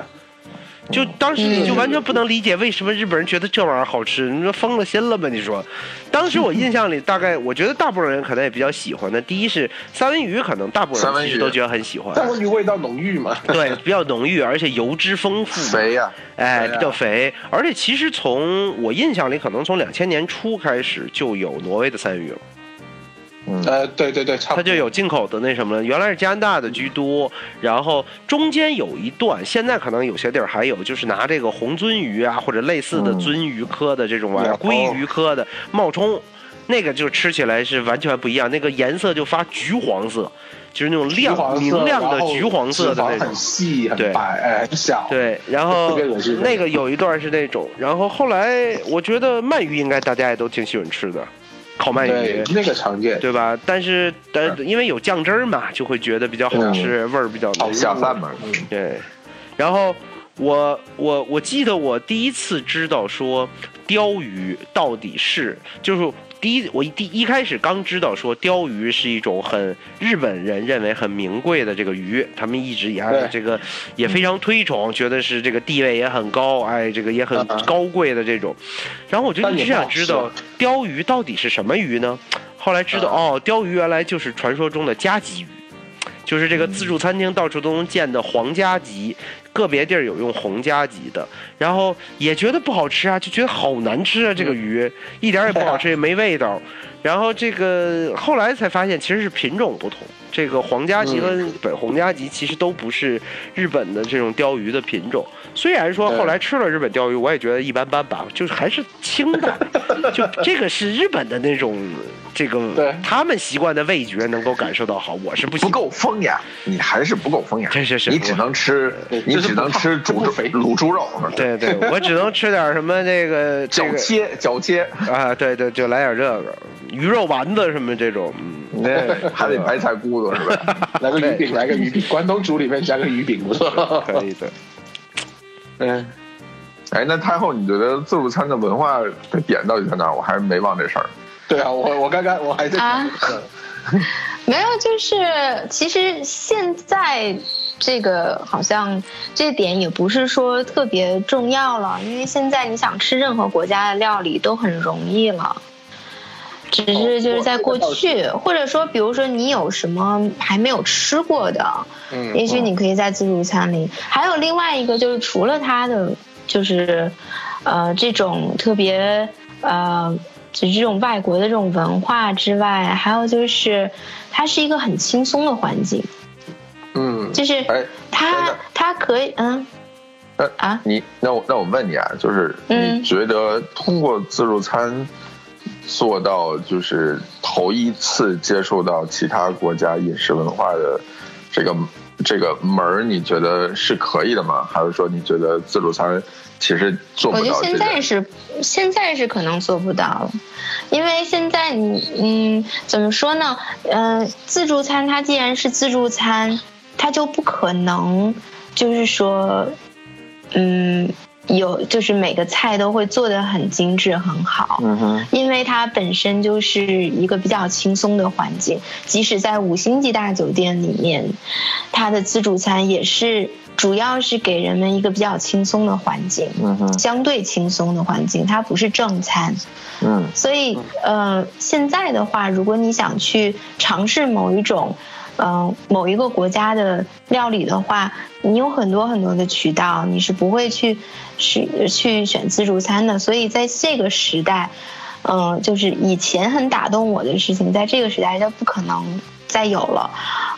就当时你就完全不能理解为什么日本人觉得这玩意儿好吃，你说疯了心了吧？你说，当时我印象里大概，我觉得大部分人可能也比较喜欢的。第一是三文鱼，可能大部分人其实都觉得很喜欢。三文鱼味道浓郁嘛？对，比较浓郁，而且油脂丰富。肥呀，哎，比较肥。而且其实从我印象里，可能从两千年初开始就有挪威的三文鱼了。呃，对对对，它就有进口的那什么了。原来是加拿大的居多，然后中间有一段，现在可能有些地儿还有，就是拿这个红鳟鱼啊，或者类似的鳟鱼科的这种玩意儿，鲑鱼科的冒充，那个就吃起来是完全不一样，那个颜色就发橘黄色，就是那种亮明亮的橘黄色的那种，很细很白，很小。对，然后那个有一段是那种，然后后来我觉得鳗鱼应该大家也都挺喜欢吃的。烤鳗鱼那个常见，对吧？但是但因为有酱汁儿嘛，就会觉得比较好吃，味儿比较浓。下饭嘛，对。然后我我我记得我第一次知道说鲷鱼到底是就是。第一，我第一开始刚知道说鲷鱼是一种很日本人认为很名贵的这个鱼，他们一直以来这个也非常推崇，觉得是这个地位也很高，哎，这个也很高贵的这种。然后我就一直想知道鲷鱼到底是什么鱼呢？后来知道哦，鲷鱼原来就是传说中的加鲫鱼，就是这个自助餐厅到处都能见的皇家级。个别地儿有用红加级的，然后也觉得不好吃啊，就觉得好难吃啊，这个鱼一点也不好吃，也没味道。然后这个后来才发现，其实是品种不同。这个皇家级和本皇家级其实都不是日本的这种鲷鱼的品种。虽然说后来吃了日本鲷鱼，我也觉得一般般吧，就是还是清淡。就这个是日本的那种这个，他们习惯的味觉能够感受到好，我是不行。不够风雅，你还是不够风雅。是是是，你只能吃，你只能吃猪肥卤猪肉。对对，我只能吃点什么 这个脚切脚切啊，对对，就来点这个鱼肉丸子什么这种，嗯，那还得白菜骨头是吧？来个鱼饼，来个鱼饼，关东煮里面加个鱼饼不错，可以的。嗯，哎，那太后，你觉得自助餐的文化的点到底在哪？我还是没忘这事儿。对啊，我我刚刚我还在啊，没有，就是其实现在这个好像这点也不是说特别重要了，因为现在你想吃任何国家的料理都很容易了。只是就是在过去，或者说，比如说你有什么还没有吃过的，嗯，也许你可以在自助餐里。还有另外一个就是，除了它的就是，呃，这种特别呃，就是这种外国的这种文化之外，还有就是，它是一个很轻松的环境。嗯，就是它它可以嗯，啊，你那我那我问你啊，就是你觉得通过自助餐。做到就是头一次接触到其他国家饮食文化的这个这个门儿，你觉得是可以的吗？还是说你觉得自助餐其实做不到？我觉得现在是现在是可能做不到了，因为现在你嗯怎么说呢？嗯，自助餐它既然是自助餐，它就不可能就是说嗯。有，就是每个菜都会做的很精致很好，嗯哼，因为它本身就是一个比较轻松的环境，即使在五星级大酒店里面，它的自助餐也是主要是给人们一个比较轻松的环境，嗯哼，相对轻松的环境，它不是正餐，嗯，所以呃，现在的话，如果你想去尝试某一种。嗯，某一个国家的料理的话，你有很多很多的渠道，你是不会去去去选自助餐的。所以在这个时代，嗯，就是以前很打动我的事情，在这个时代就不可能再有了。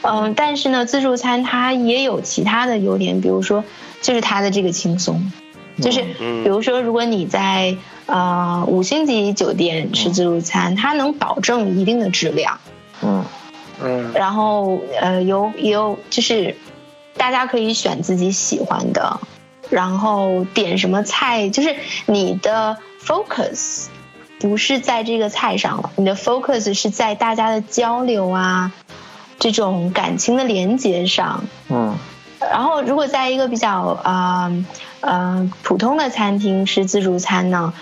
嗯，但是呢，自助餐它也有其他的优点，比如说就是它的这个轻松，就是比如说如果你在呃五星级酒店吃自助餐，它能保证一定的质量。嗯。嗯，然后呃有有就是，大家可以选自己喜欢的，然后点什么菜，就是你的 focus 不是在这个菜上了，你的 focus 是在大家的交流啊，这种感情的连接上。嗯，然后如果在一个比较啊呃普通的餐厅吃自助餐呢？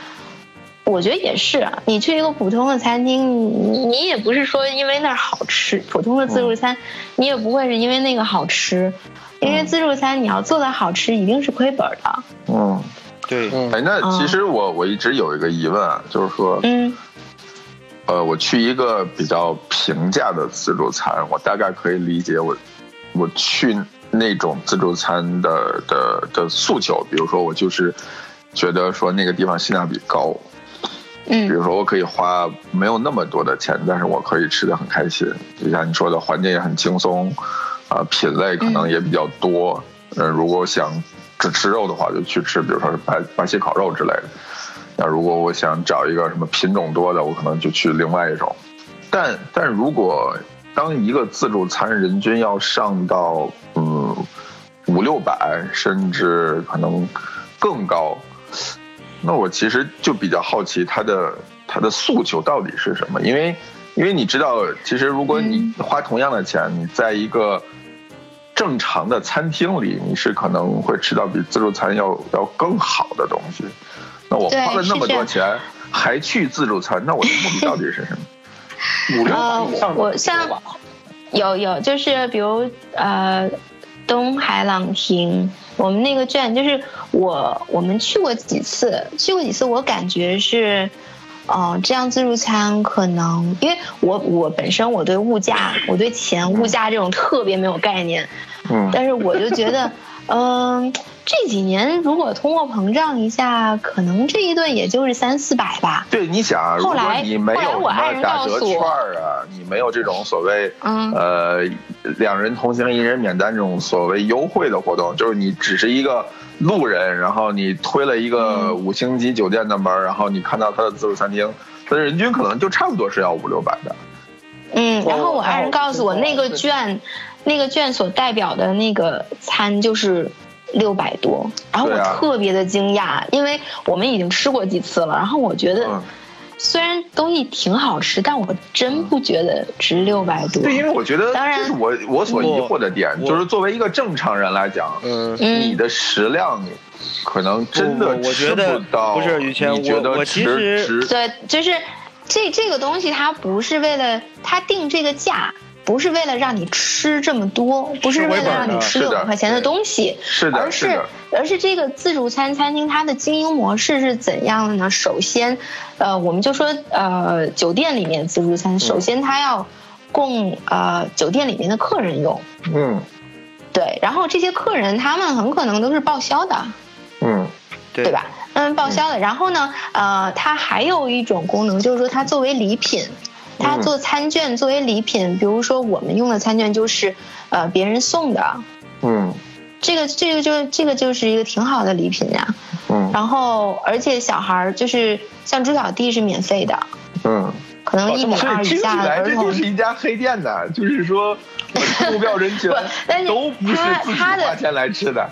我觉得也是，你去一个普通的餐厅，你也不是说因为那儿好吃，普通的自助餐，你也不会是因为那个好吃，因为自助餐你要做的好吃，一定是亏本的。嗯，对。哎，那其实我我一直有一个疑问啊，就是说，嗯，呃，我去一个比较平价的自助餐，我大概可以理解我我去那种自助餐的的的诉求，比如说我就是觉得说那个地方性价比高。嗯，比如说我可以花没有那么多的钱，但是我可以吃的很开心。就像你说的，环境也很轻松，啊，品类可能也比较多。呃，如果想只吃肉的话，就去吃，比如说是白巴西烤肉之类的。那如果我想找一个什么品种多的，我可能就去另外一种。但但如果当一个自助餐人均要上到嗯五六百，甚至可能更高。那我其实就比较好奇他的他的诉求到底是什么？因为因为你知道，其实如果你花同样的钱，你在一个正常的餐厅里，你是可能会吃到比自助餐要要更好的东西。那我花了那么多钱还去自助餐，那我的目的到底是什么？五六以上我像有有就是比如呃东海朗亭，我们那个券就是我我们去过几次，去过几次，我感觉是。哦，这样自助餐可能，因为我我本身我对物价，我对钱物价这种特别没有概念，嗯，但是我就觉得，嗯，这几年如果通货膨胀一下，可能这一顿也就是三四百吧。对，你想，后来你没有什么打折券啊，你没有这种所谓，呃，两人同行一人免单这种所谓优惠的活动，就是你只是一个。路人，然后你推了一个五星级酒店的门，然后你看到他的自助餐厅，他的人均可能就差不多是要五六百的。嗯，然后我爱人告诉我，那个券，那个券所代表的那个餐就是六百多，然后我特别的惊讶，因为我们已经吃过几次了，然后我觉得。虽然东西挺好吃，但我真不觉得值六百多。对，因为我觉得，这是我我所疑惑的点，就是作为一个正常人来讲，嗯，你的食量可能真的吃不到。不是于谦我我其实对，就是这这个东西，它不是为了它定这个价。不是为了让你吃这么多，不是为了让你吃六百块钱的东西，是的，而是而是这个自助餐餐厅它的经营模式是怎样的呢？首先，呃，我们就说呃酒店里面自助餐，首先它要供呃酒店里面的客人用，嗯，对，然后这些客人他们很可能都是报销的，嗯，对吧？嗯，报销的。然后呢，呃，它还有一种功能，就是说它作为礼品。他做餐券作为礼品，比如说我们用的餐券就是，呃，别人送的，嗯，这个这个就这个就是一个挺好的礼品呀，嗯，然后而且小孩儿就是像猪小弟是免费的，嗯，可能一米二以下的儿童，这就是一家黑店的，就是说目标人群 都不是自己花钱来吃的，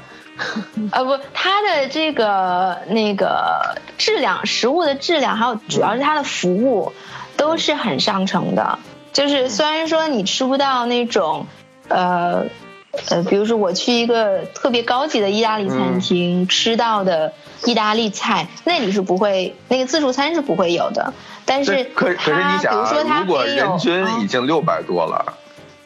呃不，他的这个那个质量，食物的质量，还有主要是他的服务。都是很上乘的，就是虽然说你吃不到那种，呃，呃，比如说我去一个特别高级的意大利餐厅吃到的意大利菜，那里是不会，那个自助餐是不会有的。但是，可可是你想，如果人均已经六百多了。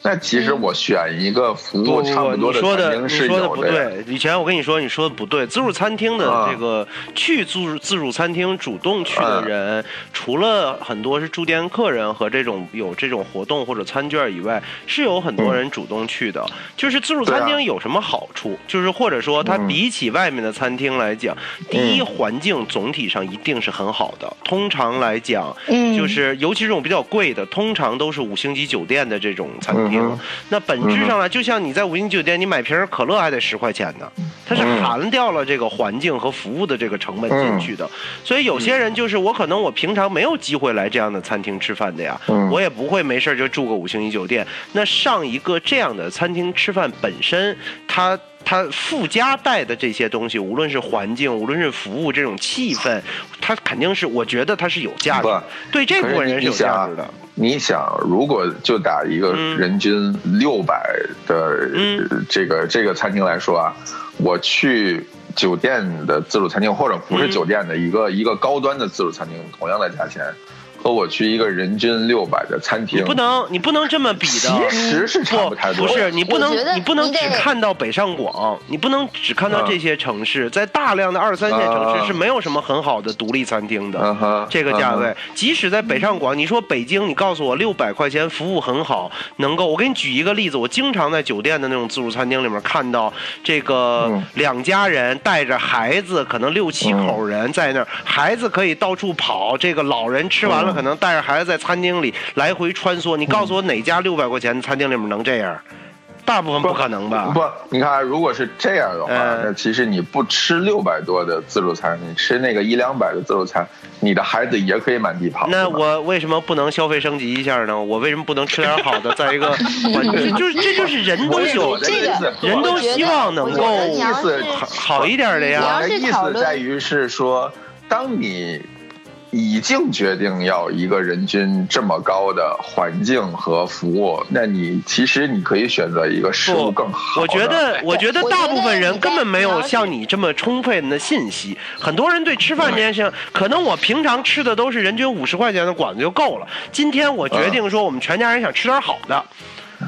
那其实我选一个服务差不多的餐厅是有的。不对，以前我跟你说，你说的不对。自助餐厅的这个去自自助餐厅主动去的人，除了很多是住店客人和这种有这种活动或者餐券以外，是有很多人主动去的。就是自助餐厅有什么好处？就是或者说它比起外面的餐厅来讲，第一环境总体上一定是很好的。通常来讲，就是尤其这种比较贵的，通常都是五星级酒店的这种餐厅。那本质上呢，就像你在五星酒店，你买瓶可乐还得十块钱呢，它是含掉了这个环境和服务的这个成本进去的。所以有些人就是我可能我平常没有机会来这样的餐厅吃饭的呀，我也不会没事就住个五星级酒店。那上一个这样的餐厅吃饭本身，它。它附加带的这些东西，无论是环境，无论是服务，这种气氛，它肯定是，我觉得它是有价值的。对这部分人是有价值的。你想，如果就打一个人均六百的这个这个餐厅来说啊，我去酒店的自助餐厅，或者不是酒店的一个一个高端的自助餐厅，同样的价钱。和我去一个人均六百的餐厅，你不能，你不能这么比的。其实是差不太多。不是，你不能，你不能只看到北上广，你不能只看到这些城市，在大量的二三线城市是没有什么很好的独立餐厅的。这个价位，即使在北上广，你说北京，你告诉我六百块钱服务很好，能够，我给你举一个例子，我经常在酒店的那种自助餐厅里面看到这个两家人带着孩子，可能六七口人在那儿，孩子可以到处跑，这个老人吃完了。可能带着孩子在餐厅里来回穿梭，你告诉我哪家六百块钱的餐厅里面能这样？大部分不可能吧？不，你看，如果是这样的话，那其实你不吃六百多的自助餐，你吃那个一两百的自助餐，你的孩子也可以满地跑。那我为什么不能消费升级一下呢？我为什么不能吃点好的？再一个，就是这就是人都有这个，人都希望能够意思好一点的呀。我的意思在于是说，当你。已经决定要一个人均这么高的环境和服务，那你其实你可以选择一个食物更好。我觉得，我觉得大部分人根本没有像你这么充分的信息。很多人对吃饭这件事情，可能我平常吃的都是人均五十块钱的馆子就够了。今天我决定说，我们全家人想吃点好的。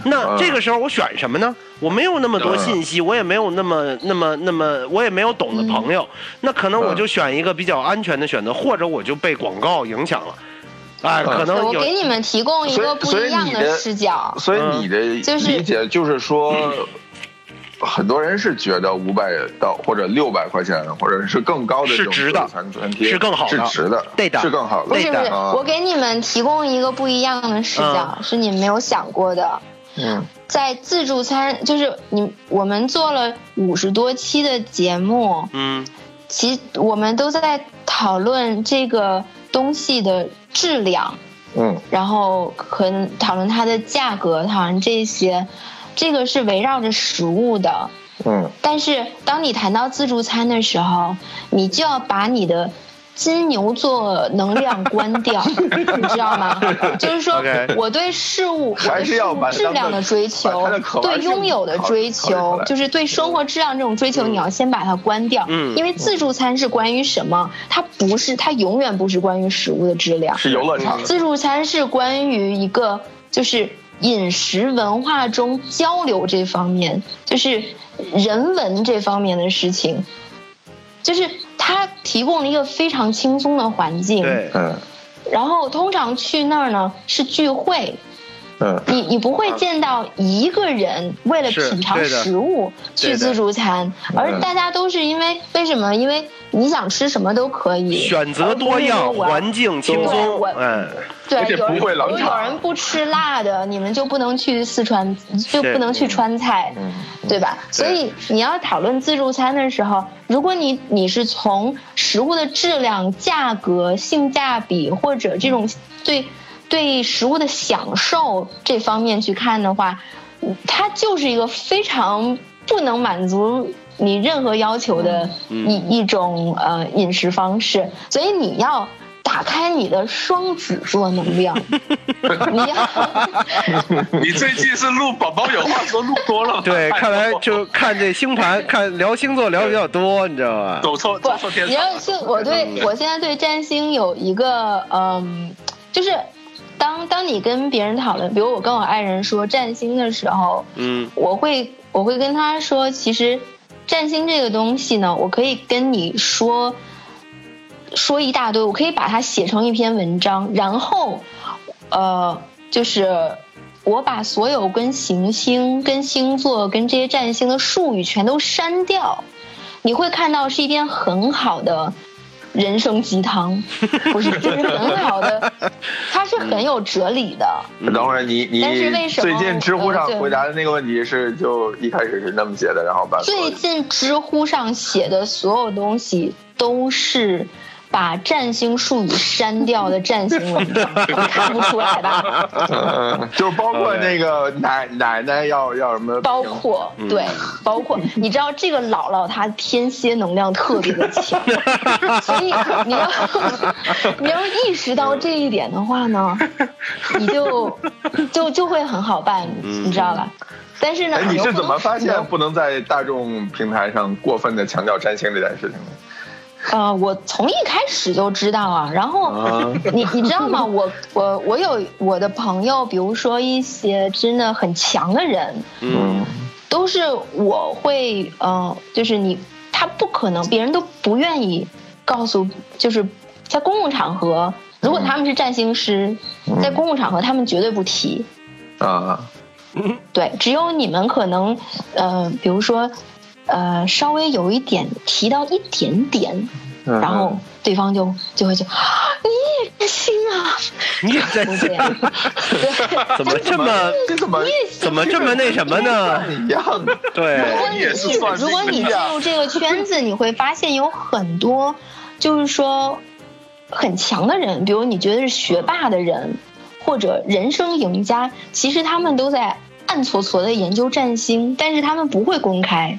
那这个时候我选什么呢？我没有那么多信息，我也没有那么那么那么，我也没有懂的朋友。那可能我就选一个比较安全的选择，或者我就被广告影响了。哎，可能我给你们提供一个不一样的视角。所以你的理解就是说，很多人是觉得五百到或者六百块钱，或者是更高的是值的，是更好的，是值的，对的，是更好的。不是不是，我给你们提供一个不一样的视角，是你们没有想过的。嗯，在自助餐，就是你我们做了五十多期的节目，嗯，其我们都在讨论这个东西的质量，嗯，然后可能讨论它的价格，讨论这些，这个是围绕着食物的，嗯，但是当你谈到自助餐的时候，你就要把你的。金牛座能量关掉，你知道吗？就是说，我对事物，我对事物质量的追求，对拥有的追求，就是对生活质量这种追求，你要先把它关掉。嗯。因为自助餐是关于什么？它不是，它永远不是关于食物的质量。是游乐场。自助餐是关于一个，就是饮食文化中交流这方面，就是人文这方面的事情，就是。它提供了一个非常轻松的环境，对，嗯，然后通常去那儿呢是聚会，嗯，你你不会见到一个人为了品尝食物去自助餐，而大家都是因为为什么？因为。你想吃什么都可以，选择多样，环境轻松，嗯，对，不会冷有有人不吃辣的，你们就不能去四川，就不能去川菜，对吧？所以你要讨论自助餐的时候，如果你你是从食物的质量、价格、性价比或者这种对对食物的享受这方面去看的话，它就是一个非常不能满足。你任何要求的一一种呃饮食方式，所以你要打开你的双子座能量。你要，你最近是录宝宝有话说录多了。对，看来就看这星盘，看聊星座聊的比较多，你知道吧？走错走错天。你要是，我对我现在对占星有一个嗯，就是当当你跟别人讨论，比如我跟我爱人说占星的时候，嗯，我会我会跟他说，其实。占星这个东西呢，我可以跟你说说一大堆，我可以把它写成一篇文章，然后，呃，就是我把所有跟行星、跟星座、跟这些占星的术语全都删掉，你会看到是一篇很好的。人生鸡汤，不是，这是很好的，它是很有哲理的。等会儿你你最近知乎上回答的那个问题是就一开始是那么写的，然后把最近知乎上写的所有东西都是。把占星术语删掉的占星文章，看不出来吧？嗯，就包括那个奶奶奶要要什么？包括对，包括你知道这个姥姥她天蝎能量特别的强，所以你要你要意识到这一点的话呢，你就就就会很好办，你知道吧？但是呢，你是怎么发现不能在大众平台上过分的强调占星这件事情的？呃，我从一开始就知道啊，然后你你知道吗？我我我有我的朋友，比如说一些真的很强的人，嗯，都是我会呃，就是你他不可能，别人都不愿意告诉，就是在公共场合，如果他们是占星师，在公共场合他们绝对不提。啊，对，只有你们可能呃，比如说。呃，稍微有一点提到一点点，然后对方就就会就你也占星啊，你也占星，对，怎么这么怎么怎么这么那什么呢？一样的，对。如果你如果你进入这个圈子，你会发现有很多就是说很强的人，比如你觉得是学霸的人或者人生赢家，其实他们都在暗搓搓的研究占星，但是他们不会公开。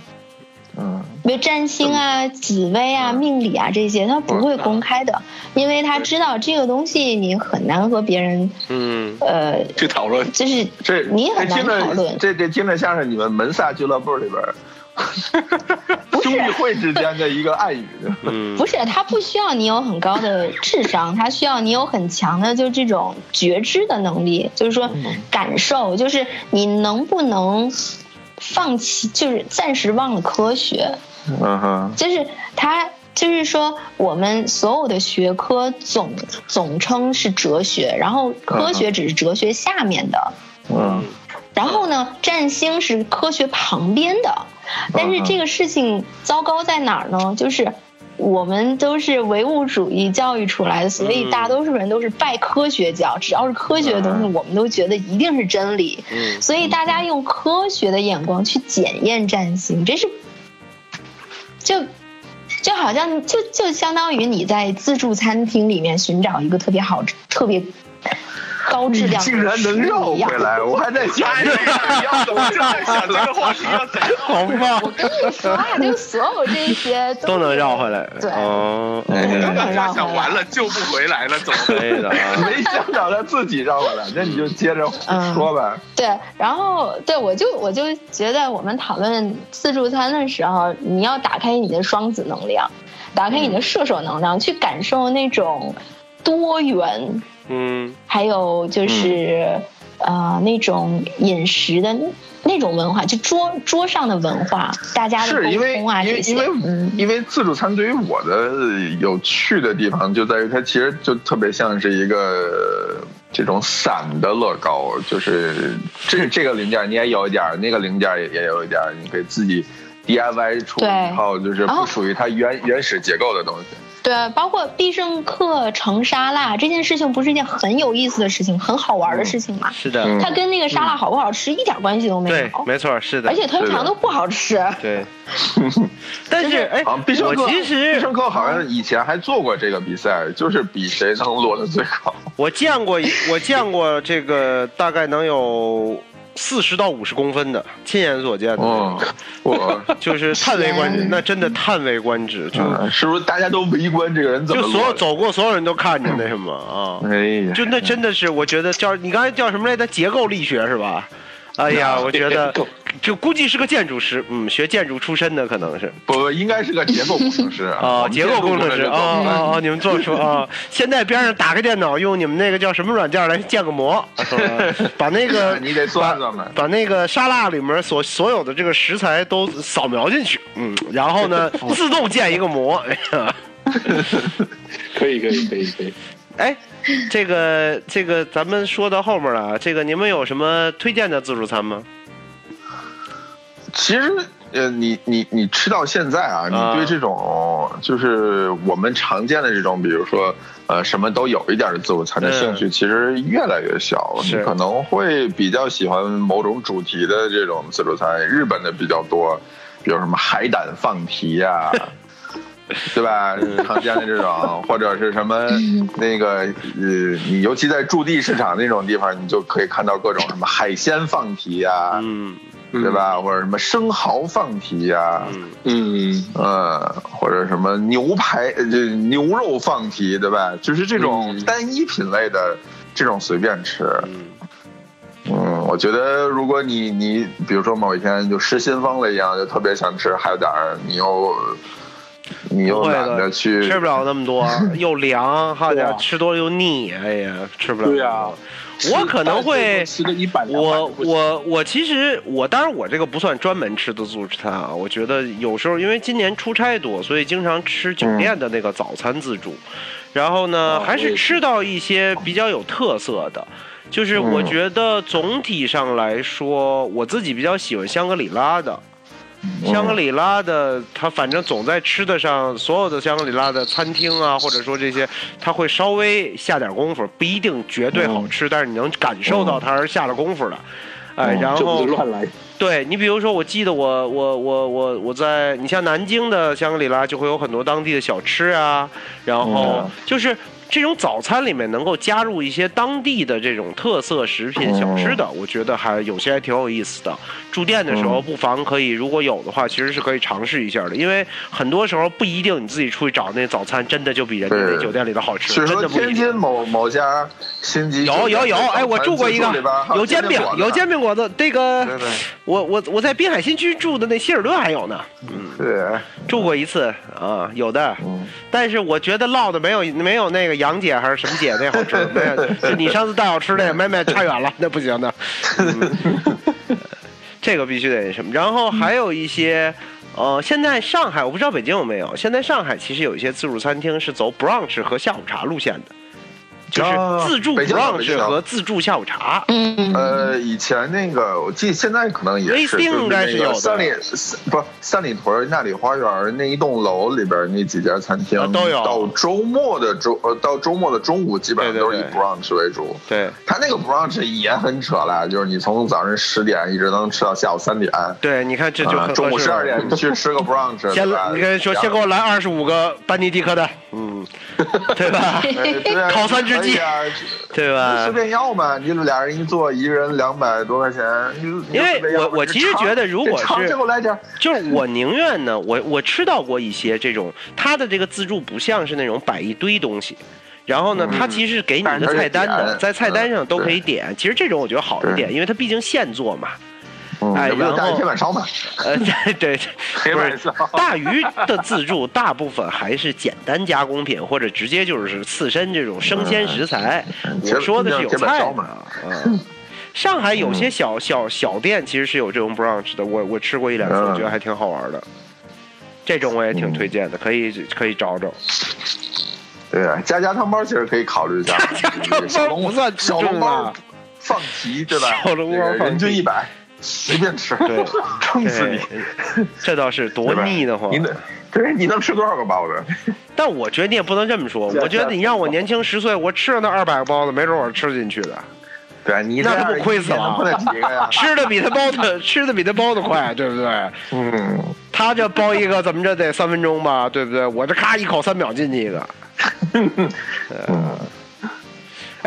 嗯，比如占星啊、紫薇啊、命理啊这些，他不会公开的，因为他知道这个东西你很难和别人，嗯，呃，去讨论，就是这你很难讨论。这这听着像是你们门萨俱乐部里边儿 兄弟会之间的一个暗语。嗯，不是，他不需要你有很高的智商，他需要你有很强的就这种觉知的能力，就是说感受，就是你能不能放弃，就是暂时忘了科学，嗯哼，就是他。就是说，我们所有的学科总总称是哲学，然后科学只是哲学下面的。嗯，然后呢，占星是科学旁边的，但是这个事情糟糕在哪儿呢？就是我们都是唯物主义教育出来的，所以大多数人都是拜科学教，只要是科学的东西，我们都觉得一定是真理。嗯，所以大家用科学的眼光去检验占星，这是就。就好像就就相当于你在自助餐厅里面寻找一个特别好、特别高质量，竟然能绕回来，我还在想，要怎么在想这个话题要怎样？好棒！我跟你说啊，就所有这些 都能绕回来，对，哦，都能绕回来。完了救不回来了，怎么可以的？没想到他自己绕回来，那你就接着说吧。对，然后对我就我就觉得我们讨论自助餐的时候，你要打开你的双子能量，打开你的射手能量，去感受那种多元。嗯，还有就是，呃，那种饮食的那种文化，就桌桌上的文化，大家的沟通啊这些。因为因为因为自助餐对于我的有趣的地方就在于它其实就特别像是一个这种散的乐高，就是这这个零件你也有一点，那个零件也也有一点，你可以自己 DIY 出一套就是不属于它原原始结构的东西。对，包括必胜客盛沙拉这件事情，不是一件很有意思的事情，很好玩的事情吗？是的，它跟那个沙拉好不好吃一点关系都没有。对，没错，是的。而且通常都不好吃。对。但是，哎，必胜客其实必胜客好像以前还做过这个比赛，就是比谁能摞的最高。我见过，我见过这个，大概能有。四十到五十公分的，亲眼所见的，我 就是叹为观止，那真的叹为观止，就是不是大家都围观这个人怎么？就所有走过所有人都看着那什么啊？哎呀，就那真的是，我觉得叫你刚才叫什么来着？结构力学是吧？哎呀，我觉得。就估计是个建筑师，嗯，学建筑出身的可能是，不，应该是个结构工程师啊，结构工程师啊啊啊！你们这么说啊？现在边上打开电脑，用你们那个叫什么软件来建个模，把那个你得算算吧，把那个沙拉里面所所有的这个食材都扫描进去，嗯，然后呢，自动建一个模，哎呀可以可以可以可以，哎，这个这个咱们说到后面了，这个你们有什么推荐的自助餐吗？其实，呃，你你你吃到现在啊，你对这种就是我们常见的这种，比如说呃什么都有一点的自助餐的兴趣，其实越来越小。你可能会比较喜欢某种主题的这种自助餐，日本的比较多，比如什么海胆放题呀，对吧？常见的这种，或者是什么那个呃，你尤其在驻地市场那种地方，你就可以看到各种什么海鲜放题呀，嗯。对吧？或者什么生蚝放题呀，嗯呃，或者什么牛排就牛肉放题，对吧？就是这种单一品类的这种随便吃。嗯，我觉得如果你你比如说某一天就失心疯了一样，就特别想吃海胆儿，你又你又懒得去，吃不了那么多，又凉，好家伙，吃多了又腻，哎呀，吃不了。对呀。我可能会吃个一百我我我其实我当然我这个不算专门吃的自助餐啊。我觉得有时候因为今年出差多，所以经常吃酒店的那个早餐自助。然后呢，还是吃到一些比较有特色的。就是我觉得总体上来说，我自己比较喜欢香格里拉的。香格里拉的，它反正总在吃的上，所有的香格里拉的餐厅啊，或者说这些，它会稍微下点功夫，不一定绝对好吃，但是你能感受到它是下了功夫的，哎，然后乱来。对你比如说，我记得我我我我我在你像南京的香格里拉就会有很多当地的小吃啊，然后就是这种早餐里面能够加入一些当地的这种特色食品小吃的，我觉得还有些还挺有意思的。住店的时候不妨可以，如果有的话，其实是可以尝试一下的。因为很多时候不一定你自己出去找那早餐，真的就比人家那酒店里的好吃。真的不天津某某家星级有有有，哎，我住过一个，有煎饼，有煎饼果子。这个我我我在滨海新区住的那希尔顿还有呢。嗯，对，住过一次啊，有的。但是我觉得烙的没有没有那个杨姐还是什么姐那好吃。没有，你上次带我吃那 没没差远了，那不行的。这个必须得什么？然后还有一些，呃，现在上海我不知道北京有没有。现在上海其实有一些自助餐厅是走 brunch 和下午茶路线的。就是自助 brunch 和自助下午茶。嗯，呃，以前那个我记得现在可能也是，应该是有三里不三里屯那里花园那一栋楼里边那几家餐厅都有。到周末的周呃到周末的中午基本上都是以 brunch 为主。对，他那个 brunch 也很扯了，就是你从早上十点一直能吃到下午三点。对，你看这就中午十二点去吃个 brunch。先你跟说先给我来二十五个班尼迪克的，嗯，对吧？烤三只。对吧？随便要嘛，你俩人一坐，一个人两百多块钱。因为我我其实觉得，如果是就是我宁愿呢，我我吃到过一些这种，他的这个自助不像是那种摆一堆东西，然后呢，他其实是给你一个菜单的，在菜单上都可以点。其实这种我觉得好一点，因为它毕竟现做嘛。哎，然后铁板烧嘛，呃，对对，不是大鱼的自助，大部分还是简单加工品，或者直接就是刺身这种生鲜食材。我说的是有菜的啊。上海有些小小小店其实是有这种 brunch 的，我我吃过一两次，我觉得还挺好玩的。这种我也挺推荐的，可以可以找找。对啊，家家汤包其实可以考虑一下。家家汤包不算小笼包，放题对吧？小笼包人均一百。随便吃，对，撑死你！这倒是多腻得慌。你能，对，你能吃多少个包子？但我觉得你也不能这么说。我觉得你让我年轻十岁，我吃了那二百个包子，没准我是吃进去的。对，你那不亏死了？吃的比他包的吃的比他包的快，对不对？嗯。他这包一个怎么着得三分钟吧，对不对？我这咔一口三秒进去一个。嗯。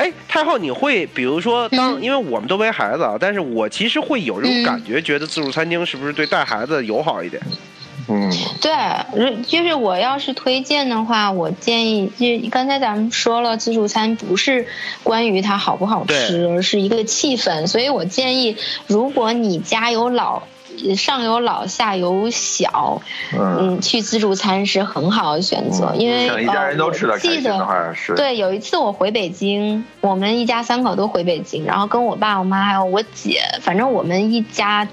哎，太后，你会比如说，当因为我们都没孩子啊，但是我其实会有这种感觉，觉得自助餐厅是不是对带孩子友好一点？嗯，对，就是我要是推荐的话，我建议，就刚才咱们说了，自助餐不是关于它好不好吃，而是一个气氛，所以我建议，如果你家有老。上有老下有小，嗯，去自助餐是很好的选择，因为一家人都吃的记得对，有一次我回北京，我们一家三口都回北京，然后跟我爸、我妈还有我姐，反正我们一家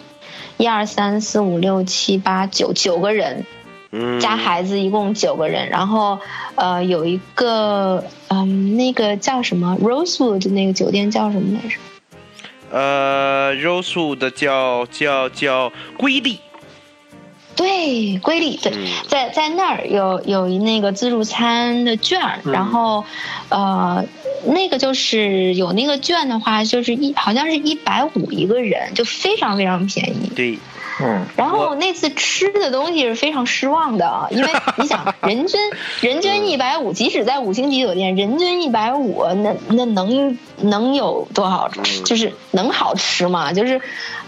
一二三四五六七八九九个人，加孩子一共九个人，然后呃有一个嗯那个叫什么 Rosewood 那个酒店叫什么来着？呃，Rosewood 叫叫叫瑰丽，对，瑰丽，对，在在那儿有有一那个自助餐的券儿，然后，呃，那个就是有那个券的话，就是一好像是一百五一个人，就非常非常便宜。对。嗯，然后那次吃的东西是非常失望的，因为你想，人均人均一百五，即使在五星级酒店，人均一百五，那那能能有多好吃？就是能好吃吗？就是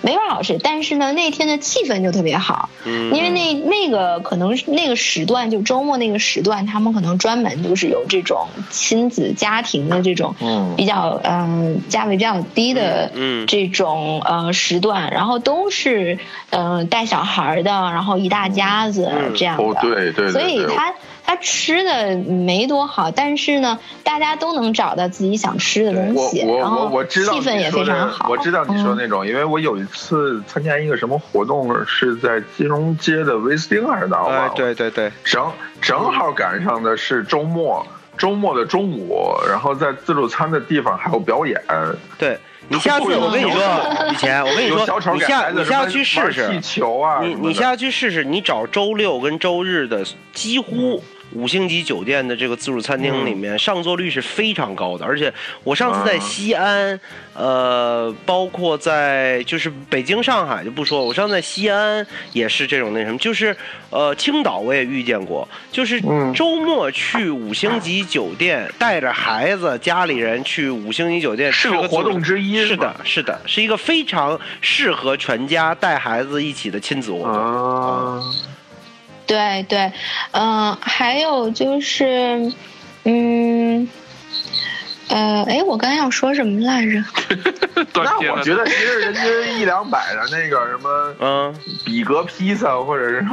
没法好吃。但是呢，那天的气氛就特别好，因为那那个可能那个时段，就周末那个时段，他们可能专门就是有这种亲子家庭的这种比较嗯价位比较低的这种呃时段，然后都是。嗯，带小孩的，然后一大家子这样的，对对，所以他他吃的没多好，但是呢，大家都能找到自己想吃的东西，然后气氛也非常好。我知道你说那种，因为我有一次参加一个什么活动，是在金融街的威斯汀还是哪儿？对对对，正正好赶上的是周末，周末的中午，然后在自助餐的地方还有表演。对。你下次我跟你说，以前我跟你说，你下你下去试试，气球啊，你你下去试试，你找周六跟周日的，几乎五星级酒店的这个自助餐厅里面，上座率是非常高的。而且我上次在西安，呃，包括在就是北京、上海就不说，我上次在西安也是这种那什么，就是呃，青岛我也遇见过，就是周末去五星级酒店，带着孩子、家里人去五星级酒店，是个活动之一。是的，是的，是一个非常适合全家带孩子一起的亲子活动。对对，嗯，还有就是，嗯，呃，哎，我刚才要说什么来着？那我觉得其实人均一两百的那个什么，嗯，比格披萨或者是，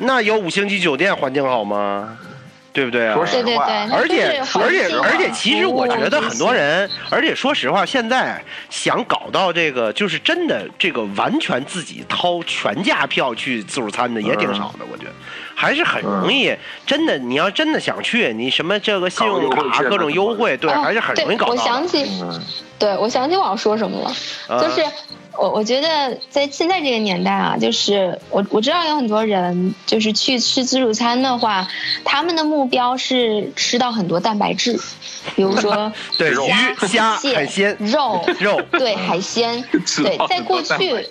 那有五星级酒店环境好吗？对不对啊？对对对，而且而且而且，其实我觉得很多人，而且说实话，现在想搞到这个，就是真的这个完全自己掏全价票去自助餐的也挺少的，我觉得还是很容易。真的，你要真的想去，你什么这个信用卡各种优惠，对，还是很容易搞到。我想起，对我想起我要说什么了，就是。我我觉得在现在这个年代啊，就是我我知道有很多人就是去吃自助餐的话，他们的目标是吃到很多蛋白质，比如说 对鱼虾海鲜肉肉对海鲜 对，在过去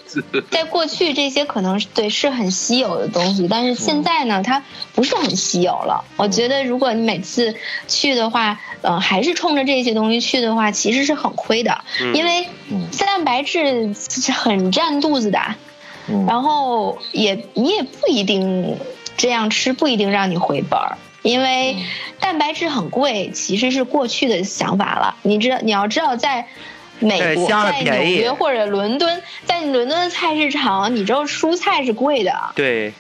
在过去这些可能对是很稀有的东西，但是现在呢，它不是很稀有了。我觉得如果你每次去的话，嗯，还是冲着这些东西去的话，其实是很亏的，因为蛋白质。是很占肚子的，然后也你也不一定这样吃，不一定让你回本儿，因为蛋白质很贵，其实是过去的想法了。你知道，你要知道，在美国，在纽约或者伦敦，在伦敦的菜市场，你知道蔬菜是贵的，对，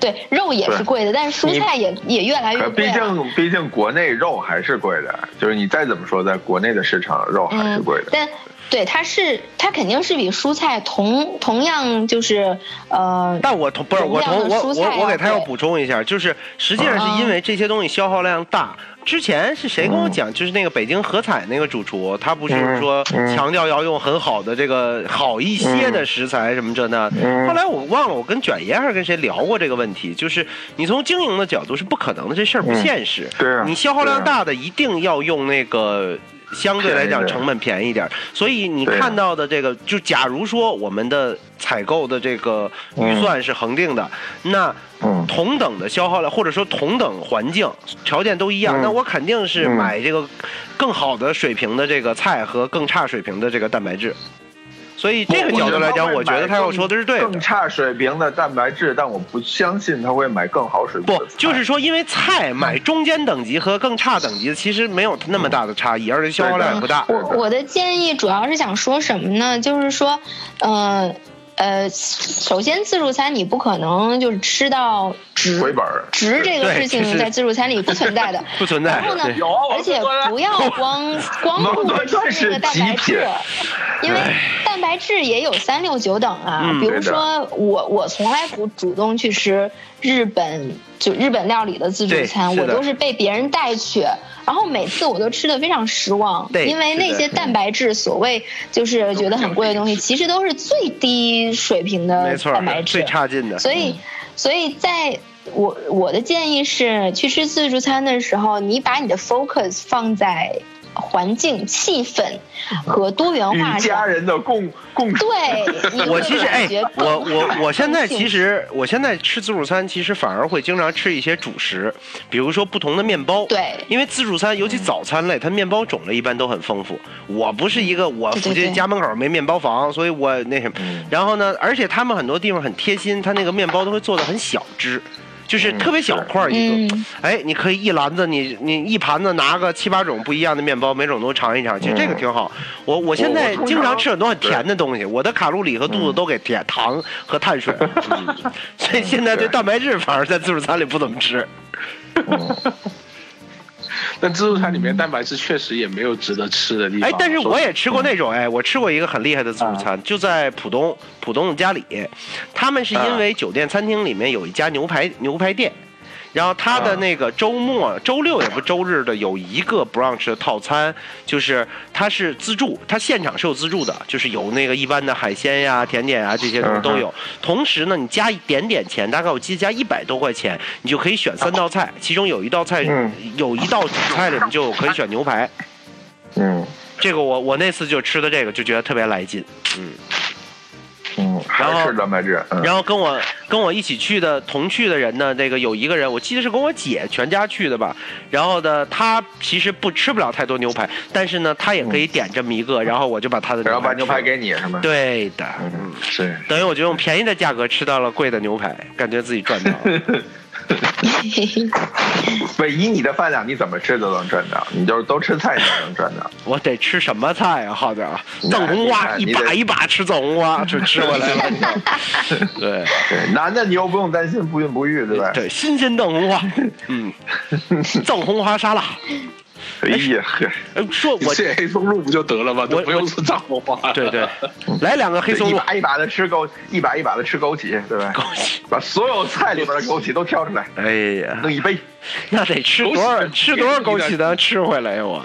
对，肉也是贵的，但是蔬菜也也越来越贵。毕竟，毕竟国内肉还是贵的，就是你再怎么说，在国内的市场肉还是贵的。但对，它是它肯定是比蔬菜同同样就是呃，但我同不是我同我我我给他要补充一下，就是实际上是因为这些东西消耗量大。之前是谁跟我讲？就是那个北京和彩那个主厨，他不是说强调要用很好的这个好一些的食材什么这那。后来我忘了，我跟卷爷还是跟谁聊过这个问题，就是你从经营的角度是不可能的，这事儿不现实。对你消耗量大的一定要用那个。相对来讲成本便宜一点，所以你看到的这个，就假如说我们的采购的这个预算是恒定的，那同等的消耗量或者说同等环境条件都一样，那我肯定是买这个更好的水平的这个菜和更差水平的这个蛋白质。所以这个角度来讲，我觉得他要说的是对的。更差水平的蛋白质，但我不相信他会买更好水平。不，就是说，因为菜买中间等级和更差等级的，其实没有那么大的差异，而且消耗量也不大。我我的建议主要是想说什么呢？就是说，呃。呃，首先自助餐你不可能就是吃到值回本值这个事情在自助餐里不存在的，不存在。然后呢，而且不要光 光顾着吃那个蛋白质，因为蛋白质也有三六九等啊。比如说我我从来不主动去吃日本就日本料理的自助餐，我都是被别人带去。然后每次我都吃的非常失望，因为那些蛋白质，所谓就是觉得很贵的东西，其实都是最低水平的蛋白质，最差劲的。所以，所以在我我的建议是，去吃自助餐的时候，你把你的 focus 放在。环境、气氛和多元化，家人的共共对，我其实哎，我我我现在其实我现在吃自助餐，其实反而会经常吃一些主食，比如说不同的面包。对，因为自助餐尤其早餐类，它面包种类一般都很丰富。我不是一个我附近家门口没面包房，所以我那什么。然后呢，而且他们很多地方很贴心，他那个面包都会做的很小只。就是特别小块一个，哎，你可以一篮子，你你一盘子拿个七八种不一样的面包，每种都尝一尝，其实这个挺好。我我现在经常吃很多很甜的东西，我的卡路里和肚子都给甜糖和碳水，所以现在对蛋白质反而在自助餐里不怎么吃。但自助餐里面蛋白质确实也没有值得吃的地方。哎，但是我也吃过那种，哎，我吃过一个很厉害的自助餐，就在浦东浦东的家里，他们是因为酒店餐厅里面有一家牛排牛排店，然后他的那个周末、周六也不周日的有一个 brunch 的套餐，就是它是自助，它现场是有自助的，就是有那个一般的海鲜呀、甜点啊这些东西都有。同时呢，你加一点点钱，大概我记得加一百多块钱，你就可以选三道菜，其中有一道菜有一道主菜里面就可以选牛排。嗯，这个我我那次就吃的这个就觉得特别来劲，嗯。嗯，还是蛋白质。然后跟我跟我一起去的同去的人呢，那个有一个人，我记得是跟我姐全家去的吧。然后呢，他其实不吃不了太多牛排，但是呢，他也可以点这么一个，然后我就把他的然后把牛排给你是吗？对的，嗯，是。等于我就用便宜的价格吃到了贵的牛排，感觉自己赚到了。不，以你的饭量，你怎么吃都能赚到。你就是都吃菜，你都能赚到。我得吃什么菜啊？好的，赠红花，一把一把吃藏红花，就吃过来了。对对，男的你又不用担心不孕不育，对吧？对，新鲜藏红花，嗯，藏红花沙拉。哎呀呵，说我这黑松露不就得了吗？都不用吃藏红花。对对，来两个黑松露，一把一把的吃枸，一把一把的吃枸杞，对吧？枸杞，把所有菜里边的枸杞都挑出来。哎呀，弄一杯，那得吃多少？吃多少枸杞能吃回来呀？我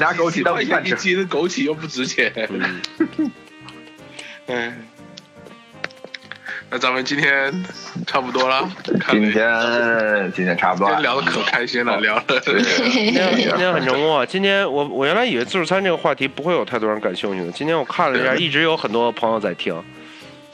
拿枸杞当饭吃，一斤枸杞又不值钱。嗯。那咱们今天差不多了。今天今天差不多了。今天聊的可开心了，聊的。今天今天很幽啊。今天我我原来以为自助餐这个话题不会有太多人感兴趣的。今天我看了一下，一直有很多朋友在听。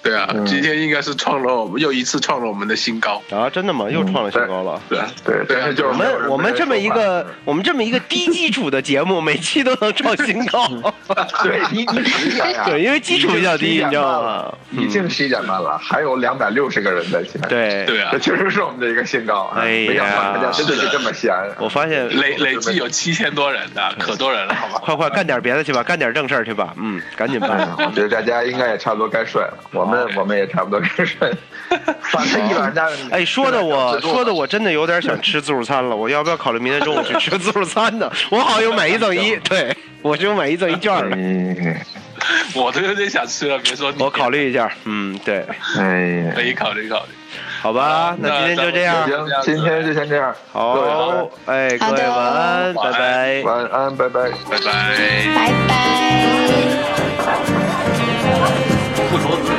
对啊，今天应该是创了我们又一次创了我们的新高啊！真的吗？又创了新高了？对对对，就是我们我们这么一个我们这么一个低基础的节目，每期都能创新高。对，低基础呀。对，因为基础比较低，你知道吗？已经十一点半了，还有两百六十个人在线。对对啊，这确实是我们的一个新高。哎呀，大家真的是这么闲。我发现累累计有七千多人的，可多人了，好吧？快快干点别的去吧，干点正事去吧。嗯，赶紧办。我觉得大家应该也差不多该睡了，我们我们也差不多。该睡反正一晚上。哎，说的我说的我真的有点想吃自助餐了。我要不要考虑明天中午去吃自助餐呢？我好像有买一赠一，对 我就买一赠一券了。我都有点想吃了，别说你。我考虑一下，嗯，对，哎，可以考虑考虑。好吧，那今天就这样。行，今天就先这样。好，哎，各位晚安，拜拜。晚安，拜拜，拜拜，拜拜。